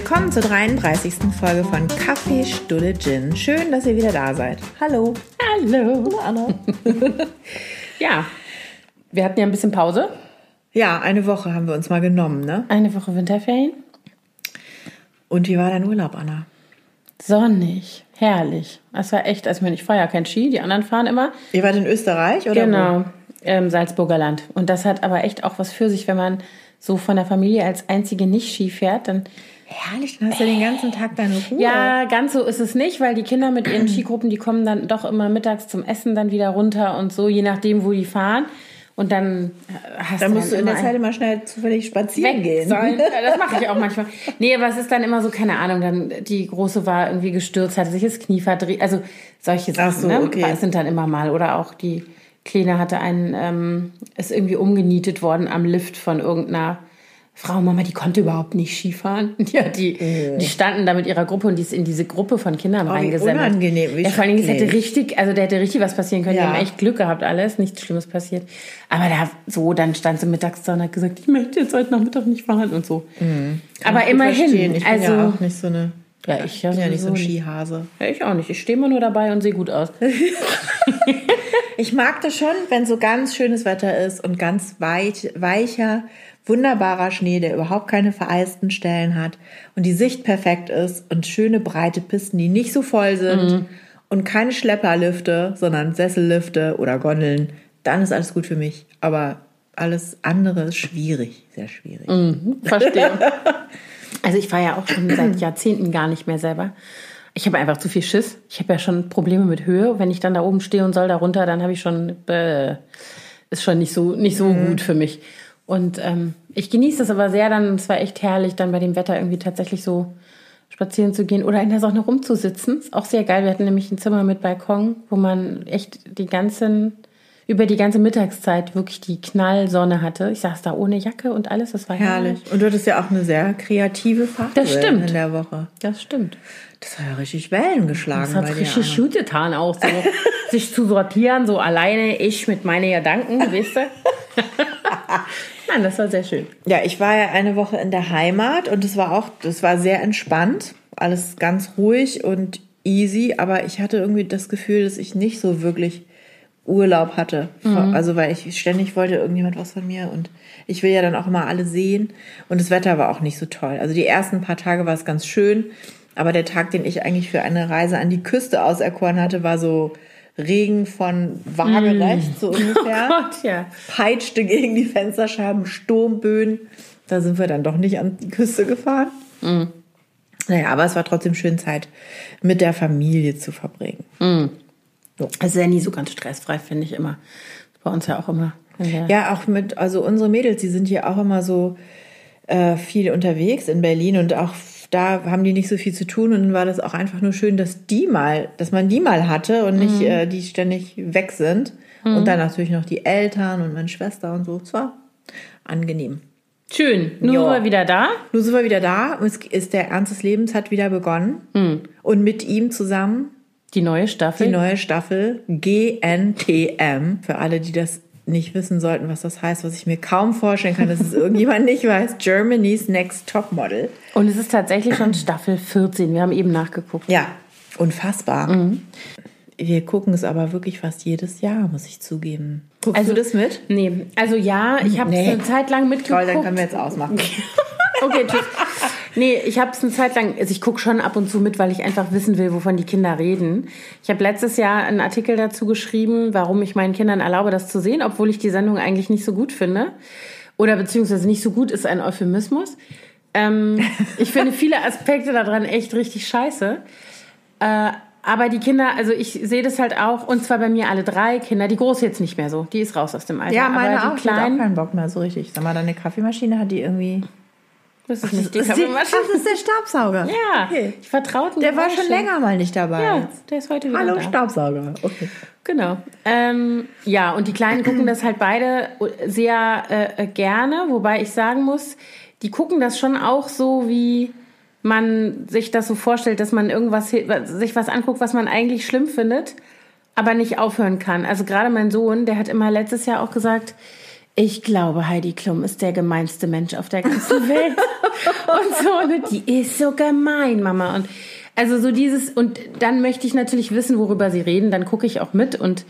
Willkommen zur 33. Folge von Kaffee, Stulle, Gin. Schön, dass ihr wieder da seid. Hallo. Hallo. Hallo, Anna. Ja, wir hatten ja ein bisschen Pause. Ja, eine Woche haben wir uns mal genommen, ne? Eine Woche Winterferien. Und wie war dein Urlaub, Anna? Sonnig, herrlich. Es war echt, ich meine, ich fahre ja kein Ski, die anderen fahren immer. Ihr wart in Österreich, oder? Genau, im Salzburger Land. Und das hat aber echt auch was für sich, wenn man so von der Familie als einzige nicht Ski fährt, dann Herrlich, dann hast du den ganzen Tag deine Ruhe. Ja, ganz so ist es nicht, weil die Kinder mit ihren Skigruppen, die kommen dann doch immer mittags zum Essen dann wieder runter und so, je nachdem, wo die fahren. Und dann hast Dann du musst du dann in der Zeit immer schnell zufällig spazieren gehen. Ja, das mache ich auch manchmal. Nee, aber es ist dann immer so, keine Ahnung, dann die Große war irgendwie gestürzt, hatte sich das Knie verdreht. Also solche Sachen Ach so, ne? okay. sind dann immer mal. Oder auch die Kleine hatte einen, ähm, ist irgendwie umgenietet worden am Lift von irgendeiner Frau, Mama, die konnte überhaupt nicht Skifahren. Ja, die, die standen da mit ihrer Gruppe und die ist in diese Gruppe von Kindern Oh, wie reingesendet. unangenehm, wie ja, vor allen Dingen, hätte richtig, also da hätte richtig was passieren können. Die Ja. haben echt Glück gehabt, alles, nichts Schlimmes passiert. Aber da so, dann stand sie mittags da und hat gesagt, ich möchte jetzt heute Nachmittag nicht fahren und so. Aber Mhm. Ich immerhin. Ich bin also ja auch nicht so eine. Ja, ich ja bin ja nicht so ein. Skihase. Ja, ich auch nicht. Ich stehe immer nur dabei und sehe gut aus. Ich mag das schon, wenn so ganz schönes Wetter ist und ganz weit, weicher, wunderbarer Schnee, der überhaupt keine vereisten Stellen hat und die Sicht perfekt ist und schöne breite Pisten, die nicht so voll sind und keine Schlepperlifte, sondern Sessellifte oder Gondeln, dann ist alles gut für mich. Aber alles andere ist schwierig, sehr schwierig. Verstehe. Also ich fahre ja auch schon seit Jahrzehnten gar nicht mehr selber. Ich habe einfach zu viel Schiss. Ich habe ja schon Probleme mit Höhe. Wenn ich dann da oben stehe und soll da runter, dann habe ich schon, äh, ist schon nicht so, nicht so gut für mich. Und ähm, ich genieße das aber sehr dann, es war echt herrlich, dann bei dem Wetter irgendwie tatsächlich so spazieren zu gehen oder in der Sonne rumzusitzen. Ist auch sehr geil. Wir hatten nämlich ein Zimmer mit Balkon, wo man echt die ganzen, über die ganze Mittagszeit wirklich die Knallsonne hatte. Ich saß da ohne Jacke und alles. Das war Herrlich. Und du hattest ja auch eine sehr kreative Phase Das stimmt. in der Woche. Das stimmt. Das hat ja richtig Wellen geschlagen Das hat richtig gut getan, auch so. sich zu sortieren, so alleine, ich mit meinen Gedanken, weißt du? Nein, das war sehr schön. Ja, ich war ja eine Woche in der Heimat und es war auch, das war sehr entspannt, alles ganz ruhig und easy, aber ich hatte irgendwie das Gefühl, dass ich nicht so wirklich Urlaub hatte. Also weil ich ständig wollte irgendjemand was von mir und ich will ja dann auch immer alle sehen und das Wetter war auch nicht so toll. Also die ersten paar Tage war es ganz schön, aber der Tag, den ich eigentlich für eine Reise an die Küste auserkoren hatte, war so Regen von waagerecht so ungefähr Oh Gott, ja. peitschte gegen die Fensterscheiben, Sturmböen. Da sind wir dann doch nicht an die Küste gefahren. Naja, aber es war trotzdem schön, Zeit mit der Familie zu verbringen. Es ist ja nie so ganz stressfrei, finde ich immer. Bei uns ja auch immer. der- Ja, auch mit, also unsere Mädels, die sind hier auch immer so äh, viel unterwegs in Berlin und auch da haben die nicht so viel zu tun und dann war das auch einfach nur schön, dass die mal, dass man die mal hatte und nicht äh, die ständig weg sind. Und dann natürlich noch die Eltern und meine Schwester und so. Es war angenehm. Schön. Nun Ja. sind wir wieder da. Nun sind wir wieder da und es ist der Ernst des Lebens hat wieder begonnen. Und mit ihm zusammen Die neue Staffel. die neue Staffel GNTM. Für alle, die das nicht wissen sollten, was das heißt, was ich mir kaum vorstellen kann, dass es irgendjemand nicht weiß. Germany's Next Top Model. Und es ist tatsächlich schon Staffel 14. Wir haben eben nachgeguckt. Ja, unfassbar. Wir gucken es aber wirklich fast jedes Jahr, muss ich zugeben. Guckst Also- du das mit? Nee, also ja, ich habe es Nee. eine Zeit lang mitgeguckt. Toll, dann können wir jetzt ausmachen. Okay, tschüss. Nee, ich habe es eine Zeit lang, also ich gucke schon ab und zu mit, weil ich einfach wissen will, wovon die Kinder reden. Ich habe letztes Jahr einen Artikel dazu geschrieben, warum ich meinen Kindern erlaube, das zu sehen, obwohl ich die Sendung eigentlich nicht so gut finde. Oder beziehungsweise nicht so gut ist ein Euphemismus. Ähm, ich finde viele Aspekte daran echt richtig scheiße. Äh, aber die Kinder, also ich sehe das halt auch, und zwar bei mir alle drei Kinder. Die Große jetzt nicht mehr so, die ist raus aus dem Alter. Ja, meine aber auch. die auch Kleinen, keinen Bock mehr so richtig. Sag mal, deine Kaffeemaschine hat die irgendwie... das ist nicht die Ach, das Kaffeemaschine. ist der Staubsauger. Ja, Okay. ich vertraute Der war schon länger mal nicht dabei. Ja, der ist heute wieder Hallo da. Staubsauger. Okay. Genau. Ähm, ja, und die Kleinen gucken das halt beide sehr äh, gerne, wobei ich sagen muss, die gucken das schon auch so, wie man sich das so vorstellt, dass man irgendwas sich was anguckt, was man eigentlich schlimm findet, aber nicht aufhören kann. Also gerade mein Sohn, der hat immer letztes Jahr auch gesagt, Ich glaube, Heidi Klum ist der gemeinste Mensch auf der ganzen Welt. und so, ne, die ist so gemein, Mama. Und also so dieses, und dann möchte ich natürlich wissen, worüber sie reden, dann gucke ich auch mit und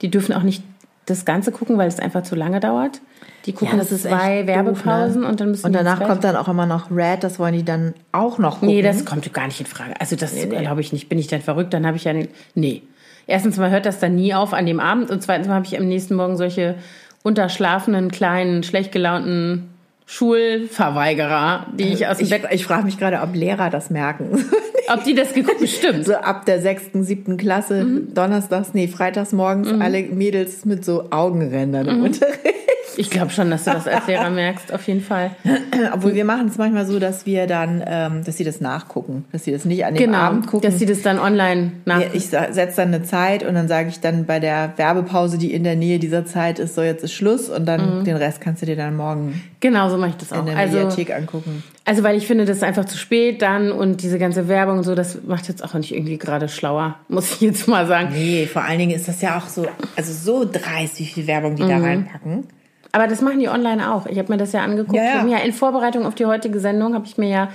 die dürfen auch nicht das Ganze gucken, weil es einfach zu lange dauert. Die gucken ja, das ist zwei Werbepausen doof, ne? und dann müssen Und danach kommt dann auch immer noch Red, das wollen die dann auch noch gucken. Nee, das kommt gar nicht in Frage. Also das nee, glaube ich nicht. Bin ich dann verrückt? Dann habe ich ja. Nee. Erstens mal hört das dann nie auf an dem Abend und zweitens mal habe ich am nächsten Morgen solche unterschlafenen, kleinen, schlecht gelaunten Schulverweigerer, die ich aus dem ich, Bett. Ich frage mich gerade, ob Lehrer das merken. Ob die das geguckt bestimmt. So ab der sechsten, siebten Klasse, mhm. donnerstags, nee, freitags morgens, mhm. alle Mädels mit so Augenrändern mhm. im Unterricht. Ich glaube schon, dass du das als Lehrer merkst, auf jeden Fall. Obwohl wir machen es manchmal so, dass wir dann, ähm, dass sie das nachgucken, dass sie das nicht an dem genau, Abend gucken. Dass sie das dann online nachgucken. Ich setze dann eine Zeit und dann sage ich dann bei der Werbepause, die in der Nähe dieser Zeit ist, so jetzt ist Schluss und dann mhm. den Rest kannst du dir dann morgen genau so mache ich das auch. in der also, Mediathek angucken. Also weil ich finde, das ist einfach zu spät dann und diese ganze Werbung und so, das macht jetzt auch nicht irgendwie gerade schlauer, muss ich jetzt mal sagen. Nee, vor allen Dingen ist das ja auch so, also so dreist, wie viel Werbung die mhm. da reinpacken. Aber das machen die online auch. Ich habe mir das ja angeguckt. Ja, ja. ja, in Vorbereitung auf die heutige Sendung habe ich mir ja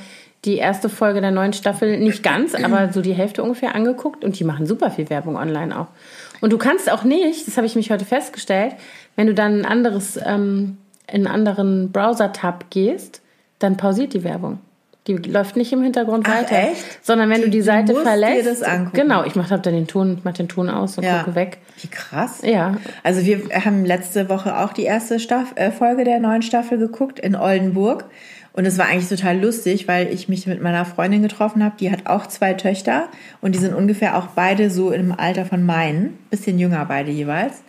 die erste Folge der neuen Staffel nicht ganz, aber so die Hälfte ungefähr angeguckt und die machen super viel Werbung online auch. Und du kannst auch nicht, das habe ich mich heute festgestellt, wenn du dann ein anderes, ähm, in einen anderen Browser-Tab gehst, dann pausiert die Werbung. Die läuft nicht im Hintergrund Ach, weiter. Echt? Sondern wenn die, du die Seite du verlässt. Dir das angucken. Genau, ich mache dann den Ton, mach den Ton aus und ja. gucke weg. Wie krass. Ja. Also wir haben letzte Woche auch die erste Staff äh, Folge der neuen Staffel geguckt in Oldenburg. Und es war eigentlich total lustig, weil ich mich mit meiner Freundin getroffen habe. Die hat auch zwei Töchter und die sind ungefähr auch beide so im Alter von meinen, bisschen jünger beide jeweils.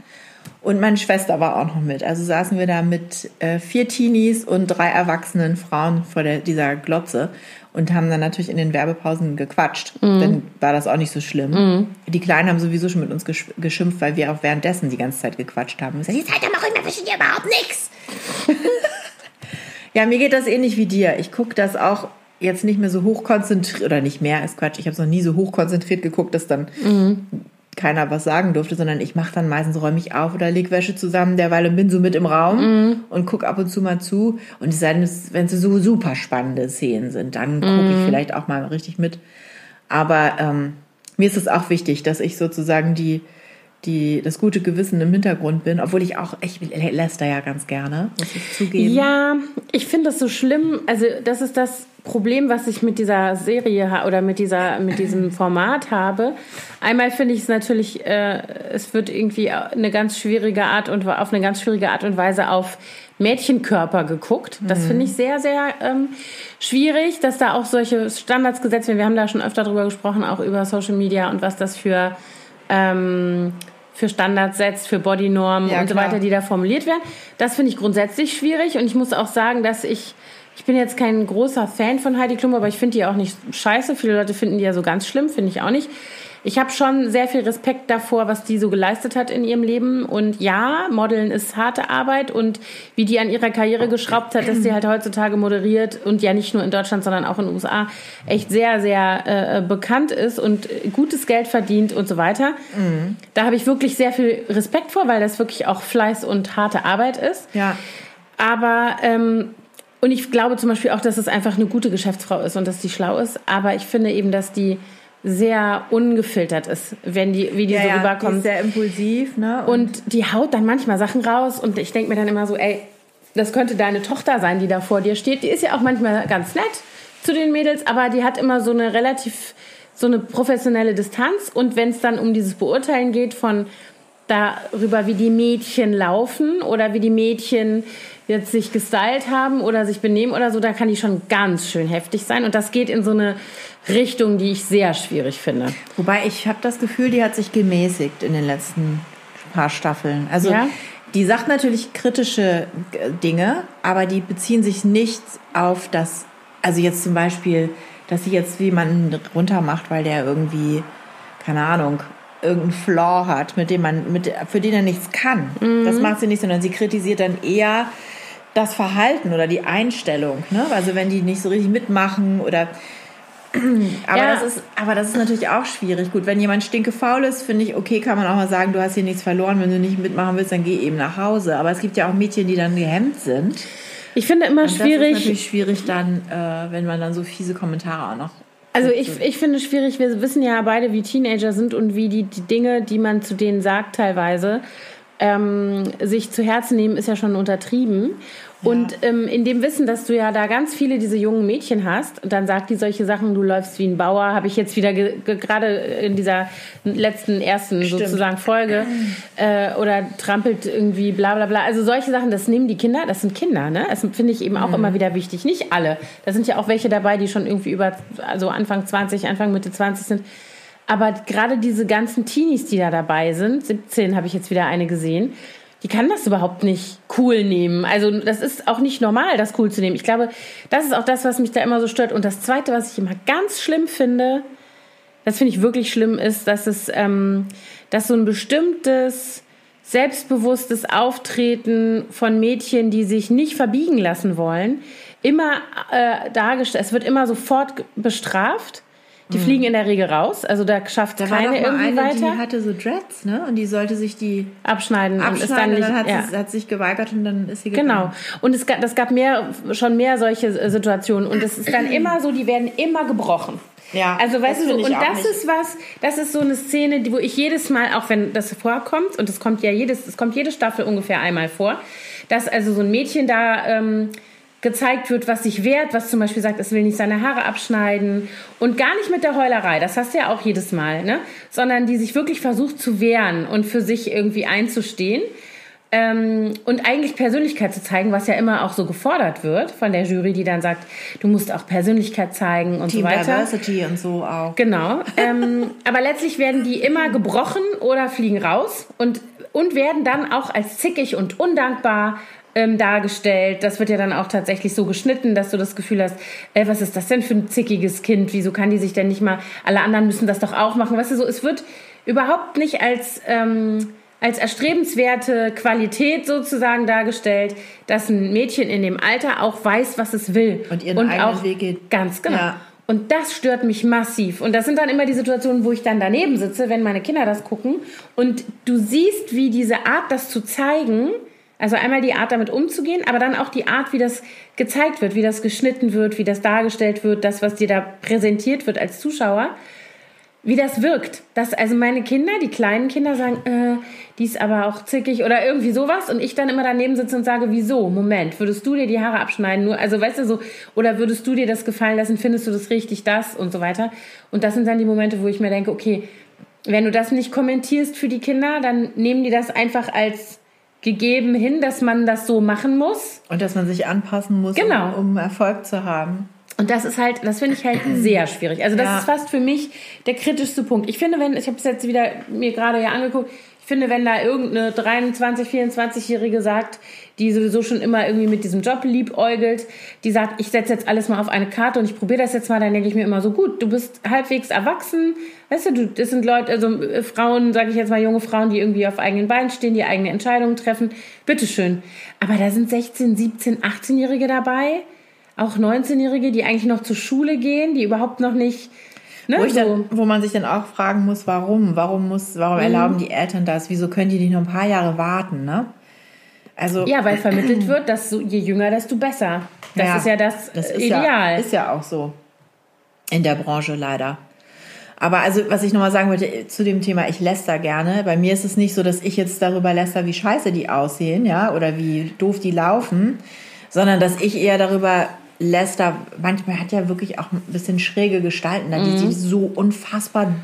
Und meine Schwester war auch noch mit. Also saßen wir da mit äh, vier Teenies und drei erwachsenen Frauen vor der, dieser Glotze und haben dann natürlich in den Werbepausen gequatscht. Mhm. Dann war das auch nicht so schlimm. Mhm. Die Kleinen haben sowieso schon mit uns geschimpft, weil wir auch währenddessen die ganze Zeit gequatscht haben. Ich gesagt, doch mal ruhig, wir verstehen ja überhaupt nichts. ja, mir geht das ähnlich wie dir. Ich gucke das auch jetzt nicht mehr so hochkonzentriert, oder nicht mehr, ist Quatsch, ich habe es noch nie so hochkonzentriert geguckt, dass dann mhm keiner was sagen durfte, sondern ich mache dann meistens räume ich auf oder leg Wäsche zusammen derweil und bin so mit im Raum mm. und guck ab und zu mal zu. Und es sei denn, wenn es so super spannende Szenen sind, dann gucke ich vielleicht auch mal richtig mit. Aber ähm, mir ist es auch wichtig, dass ich sozusagen die die das gute Gewissen im Hintergrund bin, obwohl ich auch, ich Lester ja ganz gerne, muss ich zugeben. Ja, ich finde das so schlimm. Also das ist das Problem, was ich mit dieser Serie oder mit dieser mit diesem Format habe. Einmal finde ich es natürlich, äh, es wird irgendwie eine ganz schwierige Art und auf eine ganz schwierige Art und Weise auf Mädchenkörper geguckt. Das finde ich sehr, sehr ähm, schwierig, dass da auch solche Standards gesetzt werden. Wir haben da schon öfter drüber gesprochen, auch über Social Media und was das für ähm, für Standards setzt, für Bodynormen ja, und so weiter, die da formuliert werden. Das finde ich grundsätzlich schwierig und ich muss auch sagen, dass ich bin jetzt kein großer Fan von Heidi Klum, aber ich finde die auch nicht scheiße. Viele Leute finden die ja so ganz schlimm, finde ich auch nicht. Ich habe schon sehr viel Respekt davor, was die so geleistet hat in ihrem Leben. Und ja, Modeln ist harte Arbeit und wie die an ihrer Karriere geschraubt hat, dass sie halt heutzutage moderiert und ja nicht nur in Deutschland, sondern auch in den USA echt sehr, sehr äh, bekannt ist und gutes Geld verdient und so weiter. Mhm. Da habe ich wirklich sehr viel Respekt vor, weil das wirklich auch Fleiß und harte Arbeit ist. Ja. Aber ähm, und ich glaube zum Beispiel auch, dass es einfach eine gute Geschäftsfrau ist und dass die schlau ist. Aber ich finde eben, dass die sehr ungefiltert ist, wenn die, wie die ja, so rüberkommt. Ja, die ist sehr impulsiv, ne? Und, und die haut dann manchmal Sachen raus und ich denke mir dann immer so, ey, das könnte deine Tochter sein, die da vor dir steht. Die ist ja auch manchmal ganz nett zu den Mädels, aber die hat immer so eine relativ, so eine professionelle Distanz. Und wenn es dann um dieses Beurteilen geht von darüber, wie die Mädchen laufen oder wie die Mädchen jetzt sich gestylt haben oder sich benehmen oder so, da kann die schon ganz schön heftig sein. Und das geht in so eine Richtung, die ich sehr schwierig finde. Wobei ich habe das Gefühl, die hat sich gemäßigt in den letzten paar Staffeln. Also ja? die sagt natürlich kritische Dinge, aber die beziehen sich nicht auf das, also jetzt zum Beispiel, dass sie jetzt jemanden runtermacht, weil der irgendwie, keine Ahnung, irgendeinen Flaw hat, mit dem man, mit, für den er nichts kann. Mhm. Das macht sie nicht, sondern sie kritisiert dann eher das Verhalten oder die Einstellung. Ne? Also wenn die nicht so richtig mitmachen oder Aber, ja. das ist, aber das ist natürlich auch schwierig. Gut, wenn jemand stinkefaul ist, finde ich, okay, kann man auch mal sagen, du hast hier nichts verloren. Wenn du nicht mitmachen willst, dann geh eben nach Hause. Aber es gibt ja auch Mädchen, die dann gehemmt sind. Ich finde immer Und schwierig. Das ist natürlich schwierig dann, äh, wenn man dann so fiese Kommentare auch noch also ich, ich finde es schwierig, wir wissen ja beide, wie Teenager sind und wie die, die Dinge, die man zu denen sagt teilweise, ähm, sich zu Herzen nehmen, ist ja schon untertrieben. Und ähm, in dem Wissen, dass du ja da ganz viele diese jungen Mädchen hast, dann sagt die solche Sachen, du läufst wie ein Bauer, habe ich jetzt wieder gerade in dieser letzten ersten Stimmt. sozusagen Folge äh, oder trampelt irgendwie bla bla bla. Also solche Sachen, das nehmen die Kinder, das sind Kinder, ne? Das finde ich eben auch mhm. immer wieder wichtig. Nicht alle. Da sind ja auch welche dabei, die schon irgendwie über, also Anfang 20, Anfang Mitte 20 sind. Aber gerade diese ganzen Teenies, die da dabei sind, 17 habe ich jetzt wieder eine gesehen, die kann das überhaupt nicht cool nehmen. Also das ist auch nicht normal, das cool zu nehmen. Ich glaube, das ist auch das, was mich da immer so stört. Und das Zweite, was ich immer ganz schlimm finde, das finde ich wirklich schlimm, ist, dass es, ähm, dass so ein bestimmtes selbstbewusstes Auftreten von Mädchen, die sich nicht verbiegen lassen wollen, immer äh, dargestellt. Es wird immer sofort bestraft die mhm. fliegen in der Regel raus, also da schafft da keine war doch mal irgendwie eine, weiter. Die hatte so Dreads, ne? Und die sollte sich die abschneiden, abschneiden und ist dann, nicht, dann hat, ja. sie, hat sich geweigert und dann ist sie gegangen. Genau. Und es gab, das gab mehr, schon mehr solche Situationen und es ist dann immer so, die werden immer gebrochen. Ja, also weißt du, so, und das nicht. ist was, das ist so eine Szene, wo ich jedes Mal, auch wenn das vorkommt, und es kommt ja jedes, es kommt jede Staffel ungefähr einmal vor, dass also so ein Mädchen da ähm, gezeigt wird, was sich wehrt, was zum Beispiel sagt, es will nicht seine Haare abschneiden und gar nicht mit der Heulerei, das hast du ja auch jedes Mal, ne? sondern die sich wirklich versucht zu wehren und für sich irgendwie einzustehen ähm, und eigentlich Persönlichkeit zu zeigen, was ja immer auch so gefordert wird von der Jury, die dann sagt, du musst auch Persönlichkeit zeigen und Team so weiter. Diversity und so auch. Genau. ähm, aber letztlich werden die immer gebrochen oder fliegen raus und und werden dann auch als zickig und undankbar ähm, dargestellt. Das wird ja dann auch tatsächlich so geschnitten, dass du das Gefühl hast, ey, was ist das denn für ein zickiges Kind? Wieso kann die sich denn nicht mal, alle anderen müssen das doch auch machen. Weißt du, so, es wird überhaupt nicht als, ähm, als erstrebenswerte Qualität sozusagen dargestellt, dass ein Mädchen in dem Alter auch weiß, was es will. Und ihren und eigenen auch, Weg geht. Ganz genau. Ja. Und das stört mich massiv. Und das sind dann immer die Situationen, wo ich dann daneben sitze, wenn meine Kinder das gucken. Und du siehst, wie diese Art, das zu zeigen, also einmal die Art, damit umzugehen, aber dann auch die Art, wie das gezeigt wird, wie das geschnitten wird, wie das dargestellt wird, das, was dir da präsentiert wird als Zuschauer, wie das wirkt. Dass also meine Kinder, die kleinen Kinder sagen, äh, die ist aber auch zickig oder irgendwie sowas und ich dann immer daneben sitze und sage, wieso? Moment, würdest du dir die Haare abschneiden? Nur, also weißt du so, oder würdest du dir das gefallen lassen? Findest du das richtig, das und so weiter? Und das sind dann die Momente, wo ich mir denke, okay, wenn du das nicht kommentierst für die Kinder, dann nehmen die das einfach als gegeben hin, dass man das so machen muss. Und dass man sich anpassen muss, genau. um, um Erfolg zu haben. Und das ist halt, das finde ich halt sehr schwierig. Also das ja. ist fast für mich der kritischste Punkt. Ich finde, wenn, ich habe es jetzt wieder mir gerade ja angeguckt, finde, wenn da irgendeine 23, 24-Jährige sagt, die sowieso schon immer irgendwie mit diesem Job liebäugelt, die sagt, ich setze jetzt alles mal auf eine Karte und ich probiere das jetzt mal, dann denke ich mir immer so, gut, du bist halbwegs erwachsen, weißt du, du das sind Leute, also äh, Frauen, sage ich jetzt mal, junge Frauen, die irgendwie auf eigenen Beinen stehen, die eigene Entscheidungen treffen, bitteschön. Aber da sind 16, 17, 18-Jährige dabei, auch 19-Jährige, die eigentlich noch zur Schule gehen, die überhaupt noch nicht Ne, wo, so. dann, wo, man sich dann auch fragen muss, warum? Warum muss, warum mhm. erlauben die Eltern das? Wieso können die nicht noch ein paar Jahre warten? Ne? Also, ja, weil vermittelt wird, dass so, je jünger, desto besser. Das ja, ist ja das, das ist Ideal. Ja, ist ja auch so. In der Branche leider. Aber also, was ich nochmal sagen wollte zu dem Thema, ich läster gerne. Bei mir ist es nicht so, dass ich jetzt darüber läster, wie scheiße die aussehen, ja, oder wie doof die laufen, sondern dass ich eher darüber Lester manchmal hat ja wirklich auch ein bisschen schräge Gestalten, mhm. die, die so unfassbar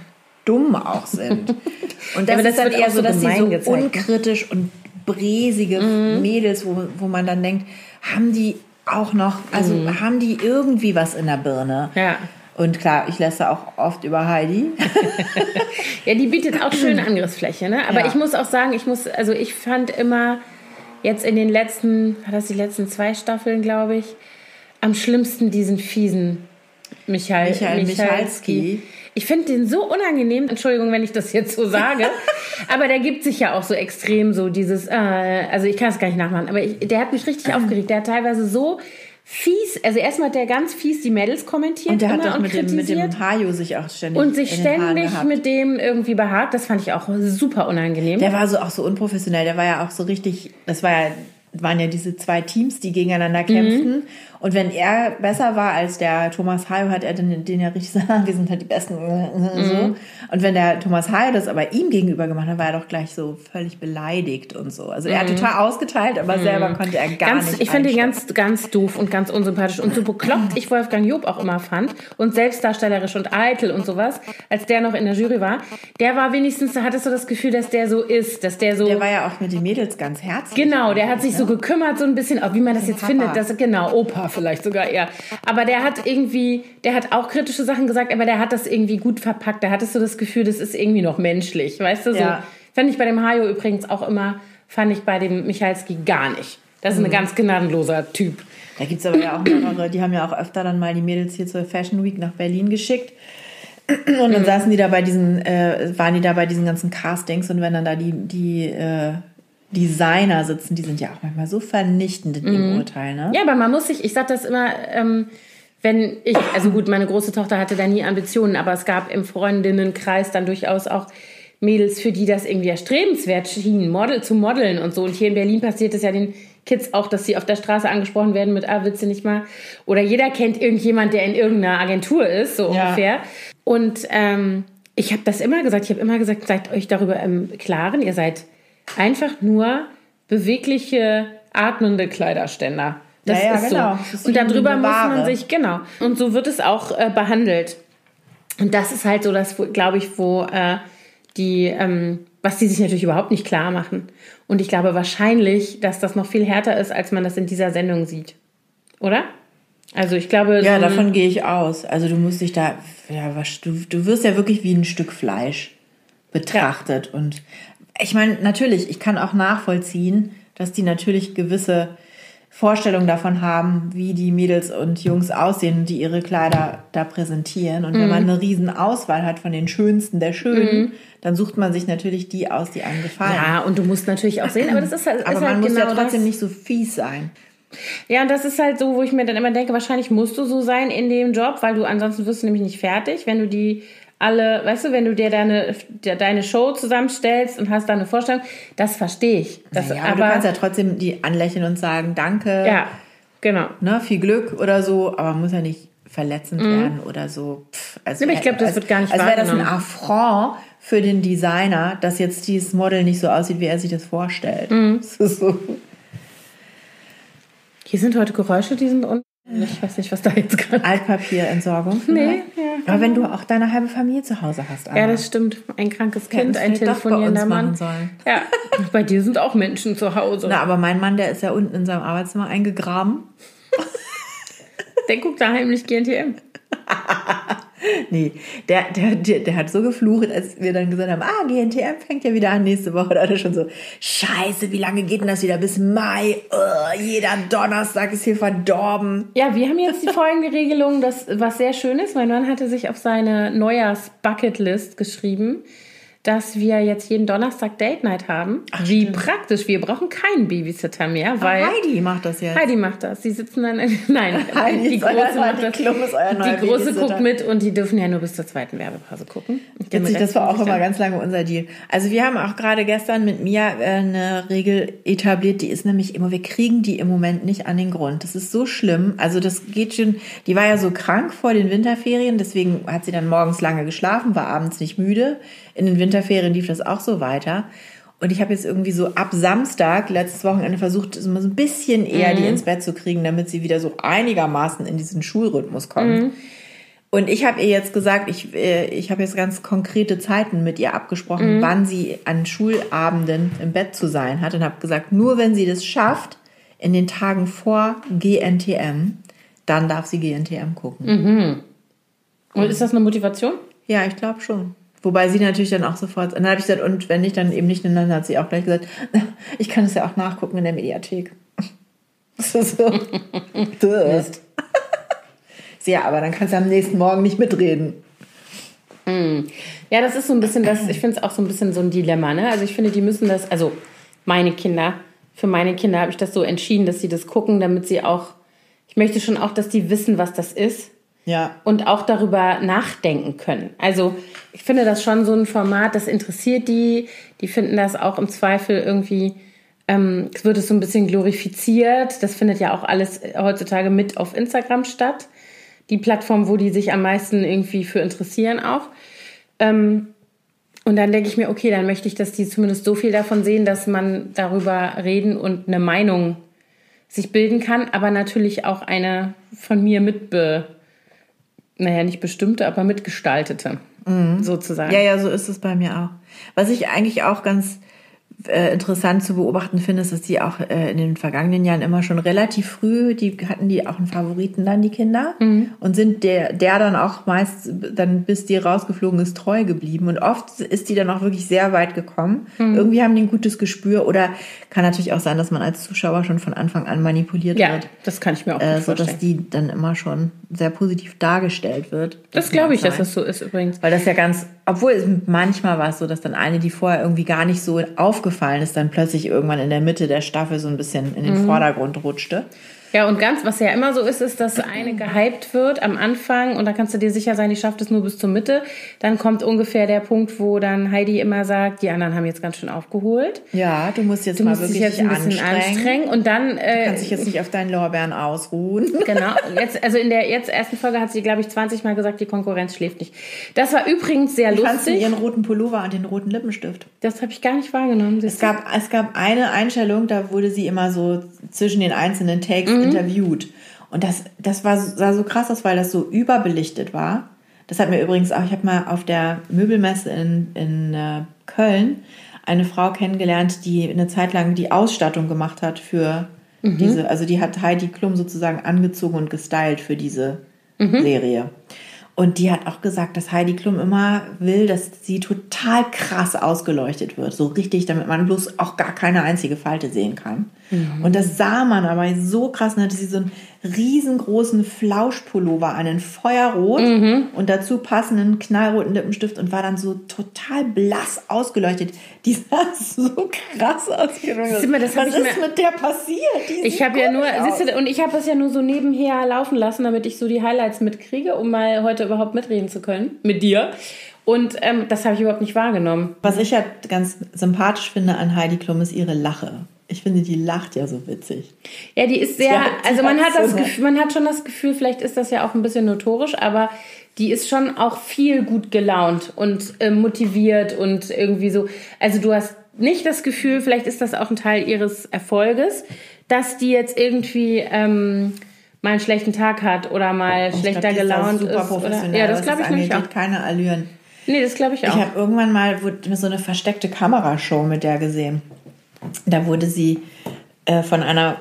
dumm auch sind. Und das, ja, das ist dann eher so, dass sie so gezeigt, unkritisch und bresige mhm. Mädels, wo, wo man dann denkt, haben die auch noch, also mhm. haben die irgendwie was in der Birne? Ja. Und klar, ich lasse auch oft über Heidi. ja, die bietet auch schöne Angriffsfläche, ne? Aber ja. ich muss auch sagen, ich muss, also ich fand immer jetzt in den letzten, war das die letzten zwei Staffeln, glaube ich, am schlimmsten diesen fiesen Michael, Michael Michalski. Ich finde den so unangenehm, Entschuldigung, wenn ich das jetzt so sage, aber der gibt sich ja auch so extrem so dieses, äh, also ich kann es gar nicht nachmachen, aber ich, der hat mich richtig aufgeregt. Der hat teilweise so fies, also erstmal hat der ganz fies die Mädels kommentiert Und der hat und mit dem, mit dem Hajo sich auch ständig und sich ständig mit dem irgendwie behagt. Das fand ich auch super unangenehm. Der war so auch so unprofessionell. Der war ja auch so richtig. Das war ja waren ja diese zwei Teams, die gegeneinander Mhm. Und wenn er besser war als der Thomas Hayo, hat er den, den ja richtig gesagt, wir sind halt die Besten. Mhm. So. Und wenn der Thomas Hayo das aber ihm gegenüber gemacht hat, war er doch gleich so völlig beleidigt und so. Also er hat total ausgeteilt, aber selber konnte er gar Mhm. ganz, nicht. ich finde ihn ganz, ganz doof und ganz unsympathisch und so bekloppt ich Wolfgang Job auch immer fand und selbstdarstellerisch und eitel und sowas, als der noch in der Jury war, der war wenigstens, da hattest du das Gefühl, dass der so ist, dass der so, Der war ja auch mit den Mädels ganz herzlich. genau, der hat sich so gekümmert, so ein bisschen, auch wie man das jetzt Papa. findet, das, genau, Opa vielleicht sogar eher. Aber der hat irgendwie, der hat auch kritische Sachen gesagt, aber der hat das irgendwie gut verpackt, da hattest du das Gefühl, das ist irgendwie noch menschlich, weißt du, so. Ja. Fand ich bei dem Hajo übrigens auch immer, fand ich bei dem Michalski gar nicht. Das ist Mhm. ein ganz gnadenloser Typ. Da gibt's aber ja auch mehrere, die haben ja auch öfter dann mal die Mädels hier zur Fashion Week nach Berlin geschickt. Und dann saßen die da bei diesen, äh, waren die da bei diesen ganzen Castings und wenn dann da die, die äh, Designer sitzen, die sind ja auch manchmal so vernichtend in ihrem Urteil, ne? Ja, aber man muss sich, ich sag das immer, ähm, wenn ich, also gut, meine große Tochter hatte da nie Ambitionen, aber es gab im Freundinnenkreis dann durchaus auch Mädels, für die das irgendwie erstrebenswert schien, Model zu modeln und so. Und hier in Berlin passiert es ja den Kids auch, dass sie auf der Straße angesprochen werden mit, ah, willst du nicht mal? Oder jeder kennt irgendjemand, der in irgendeiner Agentur ist, so Ja. ungefähr. Und ähm, ich habe das immer gesagt, ich habe immer gesagt, seid euch darüber im Klaren, ihr seid einfach nur bewegliche, atmende Kleiderständer. Das Ja, ja, ist genau. so. Ist und darüber muss man sich, genau. Und so wird es auch äh, behandelt. Und das ist halt so das, glaube ich, wo äh, die, ähm, was die sich natürlich überhaupt nicht klar machen. Und ich glaube wahrscheinlich, dass das noch viel härter ist, als man das in dieser Sendung sieht. Oder? Also ich glaube, Ja, so ein- davon gehe ich aus. Also du musst dich da, ja, was, du, du wirst ja wirklich wie ein Stück Fleisch betrachtet. Und ich meine, natürlich, ich kann auch nachvollziehen, dass die natürlich gewisse Vorstellungen davon haben, wie die Mädels und Jungs aussehen, die ihre Kleider da präsentieren. Und wenn man eine riesen Auswahl hat von den schönsten der Schönen, dann sucht man sich natürlich die aus, die einem gefallen. ja, und du musst natürlich auch sehen, aber das ist halt, Aber ist man halt muss genau ja trotzdem das. nicht so fies sein. Ja, und das ist halt so, wo ich mir dann immer denke, wahrscheinlich musst du so sein in dem Job, weil du ansonsten wirst du nämlich nicht fertig, wenn du die alle, weißt du, wenn du dir deine, de- deine Show zusammenstellst und hast da eine Vorstellung, das verstehe ich. Das, ja, aber, du kannst ja trotzdem die anlächeln und sagen, danke. ja, genau. ne, viel Glück oder so, aber muss ja nicht verletzend werden oder so. Pff, also, aber ich glaub, das als, wird gar nicht Als wäre das ein. Affront für den Designer, dass jetzt dieses Model nicht so aussieht, wie er sich das vorstellt. Mhm. Das so. Hier sind heute Geräusche, die sind unten. Ich weiß nicht, was da jetzt gerade. Altpapierentsorgung. Nee, vielleicht. Aber wenn du auch deine halbe Familie zu Hause hast, Anna. Ja, das stimmt. Ein krankes Kind, es ein telefonierender Mann. sollen. Ja, bei dir sind auch Menschen zu Hause. Na, aber mein Mann, der ist ja unten in seinem Arbeitszimmer eingegraben. Der guckt da heimlich GNTM. Nee, der, der, der, der hat so geflucht, als wir dann gesagt haben, ah, GNTM fängt ja wieder an nächste Woche. Da hat er schon so, scheiße, wie lange geht denn das wieder? Bis Mai? Ugh, jeder Donnerstag ist hier verdorben. Ja, wir haben jetzt die folgende Regelung, das, was sehr schön ist. Mein Mann hatte sich auf seine Neujahrs-Bucketlist geschrieben, dass wir jetzt jeden Donnerstag Date Night haben. Wie praktisch. Wir brauchen keinen Babysitter mehr, weil Heidi macht das jetzt. Heidi macht das. Die sitzen dann, nein, Heidi die Große macht das. Neuer Die Große guckt mit und die dürfen ja nur bis zur zweiten Werbepause gucken. Witzig, das war auch immer ganz lange unser Deal. Also wir haben auch gerade gestern mit Mia äh, eine Regel etabliert, die ist nämlich immer, wir kriegen die im Moment nicht an den Grund. Das ist so schlimm. Also das geht schon, die war ja so krank vor den Winterferien, deswegen hat sie dann morgens lange geschlafen, war abends nicht müde. In den Winterferien lief das auch so weiter. Und ich habe jetzt irgendwie so ab Samstag, letztes Wochenende, versucht, so ein bisschen eher die ins Bett zu kriegen, damit sie wieder so einigermaßen in diesen Schulrhythmus kommt. Und ich habe ihr jetzt gesagt, ich, äh, ich habe jetzt ganz konkrete Zeiten mit ihr abgesprochen, wann sie an Schulabenden im Bett zu sein hat. Und habe gesagt, nur wenn sie das schafft, in den Tagen vor GNTM, dann darf sie GNTM gucken. Und ist das eine Motivation? Ja, ich glaube schon. Wobei sie natürlich dann auch sofort, und dann habe ich gesagt, und wenn nicht, dann eben nicht, und dann hat sie auch gleich gesagt, ich kann es ja auch nachgucken in der Mediathek. Das ist so. Durst. Ja, aber dann kannst du am nächsten Morgen nicht mitreden. Ja, das ist so ein bisschen das, ich finde es auch so ein bisschen so ein Dilemma, ne? Also ich finde, die müssen das, also meine Kinder, für meine Kinder habe ich das so entschieden, dass sie das gucken, damit sie auch, ich möchte schon auch, dass die wissen, was das ist. Ja. Und auch darüber nachdenken können. Also ich finde das schon so ein Format, das interessiert die. Die finden das auch im Zweifel irgendwie, ähm, es wird es so ein bisschen glorifiziert. Das findet ja auch alles heutzutage mit auf Instagram statt. Die Plattform, wo die sich am meisten irgendwie für interessieren auch. Ähm, und dann denke ich mir, okay, dann möchte ich, dass die zumindest so viel davon sehen, dass man darüber reden und eine Meinung sich bilden kann, aber natürlich auch eine von mir mitbe naja, nicht bestimmte, aber mitgestaltete, mhm. sozusagen. Ja, ja, so ist es bei mir auch. Was ich eigentlich auch ganz äh, interessant zu beobachten finde, ist, dass die auch äh, in den vergangenen Jahren immer schon relativ früh, die hatten die auch einen Favoriten dann, die Kinder, mhm. und sind der, der dann auch meist dann, bis die rausgeflogen ist, treu geblieben. Und oft ist die dann auch wirklich sehr weit gekommen. Mhm. Irgendwie haben die ein gutes Gespür oder kann natürlich auch sein, dass man als Zuschauer schon von Anfang an manipuliert ja, wird. das kann ich mir auch äh, so, dass die dann immer schon sehr positiv dargestellt wird. Das glaube ich, sein. dass das so ist übrigens. Weil das ja ganz, obwohl es manchmal war es so, dass dann eine, die vorher irgendwie gar nicht so aufgefallen ist, dann plötzlich irgendwann in der Mitte der Staffel so ein bisschen in den mhm. Vordergrund rutschte. Ja, und ganz, was ja immer so ist, ist, dass eine gehypt wird am Anfang und da kannst du dir sicher sein, die schafft es nur bis zur Mitte. Dann kommt ungefähr der Punkt, wo dann Heidi immer sagt, die anderen haben jetzt ganz schön aufgeholt. Ja, du musst jetzt du mal musst wirklich jetzt ein bisschen anstrengen. anstrengen. Und dann. Äh, du kannst dich jetzt nicht auf deinen Lorbeeren ausruhen. Genau. Jetzt, also in der jetzt ersten Folge hat sie, glaube ich, 20 Mal gesagt, die Konkurrenz schläft nicht. Das war übrigens sehr Wie lustig. Fandst du ihren roten Pullover und den roten Lippenstift? Das habe ich gar nicht wahrgenommen. Es gab, es gab eine Einstellung, da wurde sie immer so zwischen den einzelnen Takes mhm. Interviewt. Und das, das war, sah so krass aus, weil das so überbelichtet war. Das hat mir übrigens auch, ich habe mal auf der Möbelmesse in, in äh, Köln eine Frau kennengelernt, die eine Zeit lang die Ausstattung gemacht hat für mhm. diese, also die hat Heidi Klum sozusagen angezogen und gestylt für diese mhm. Serie. Und die hat auch gesagt, dass Heidi Klum immer will, dass sie total krass ausgeleuchtet wird. So richtig, damit man bloß auch gar keine einzige Falte sehen kann. Mhm. Und das sah man aber so krass. Dann hatte sie so einen riesengroßen Flauschpullover, einen Feuerrot mhm. und dazu passenden knallroten Lippenstift und war dann so total blass ausgeleuchtet. Die sah so krass aus. Was ist mit der passiert? Die ich habe ja nur, siehst du, und ich habe das ja nur so nebenher laufen lassen, damit ich so die Highlights mitkriege, um mal heute überhaupt mitreden zu können mit dir. Und ähm, das habe ich überhaupt nicht wahrgenommen. Was ich ja ganz sympathisch finde an Heidi Klum ist ihre Lache. Ich finde, die lacht ja so witzig. Ja, die ist sehr, ja, die also man hat, das Gefühl, man hat schon das Gefühl, vielleicht ist das ja auch ein bisschen notorisch, aber die ist schon auch viel gut gelaunt und äh, motiviert und irgendwie so. Also du hast nicht das Gefühl, vielleicht ist das auch ein Teil ihres Erfolges, dass die jetzt irgendwie ähm, mal einen schlechten Tag hat oder mal ich schlechter glaub, gelaunt ist. Super professionell. Oder, ja, das glaube ich nämlich auch. keine Allüren. Nee, das glaube ich auch. Ich habe irgendwann mal so eine versteckte Kamerashow mit der gesehen. Da wurde sie äh, von einer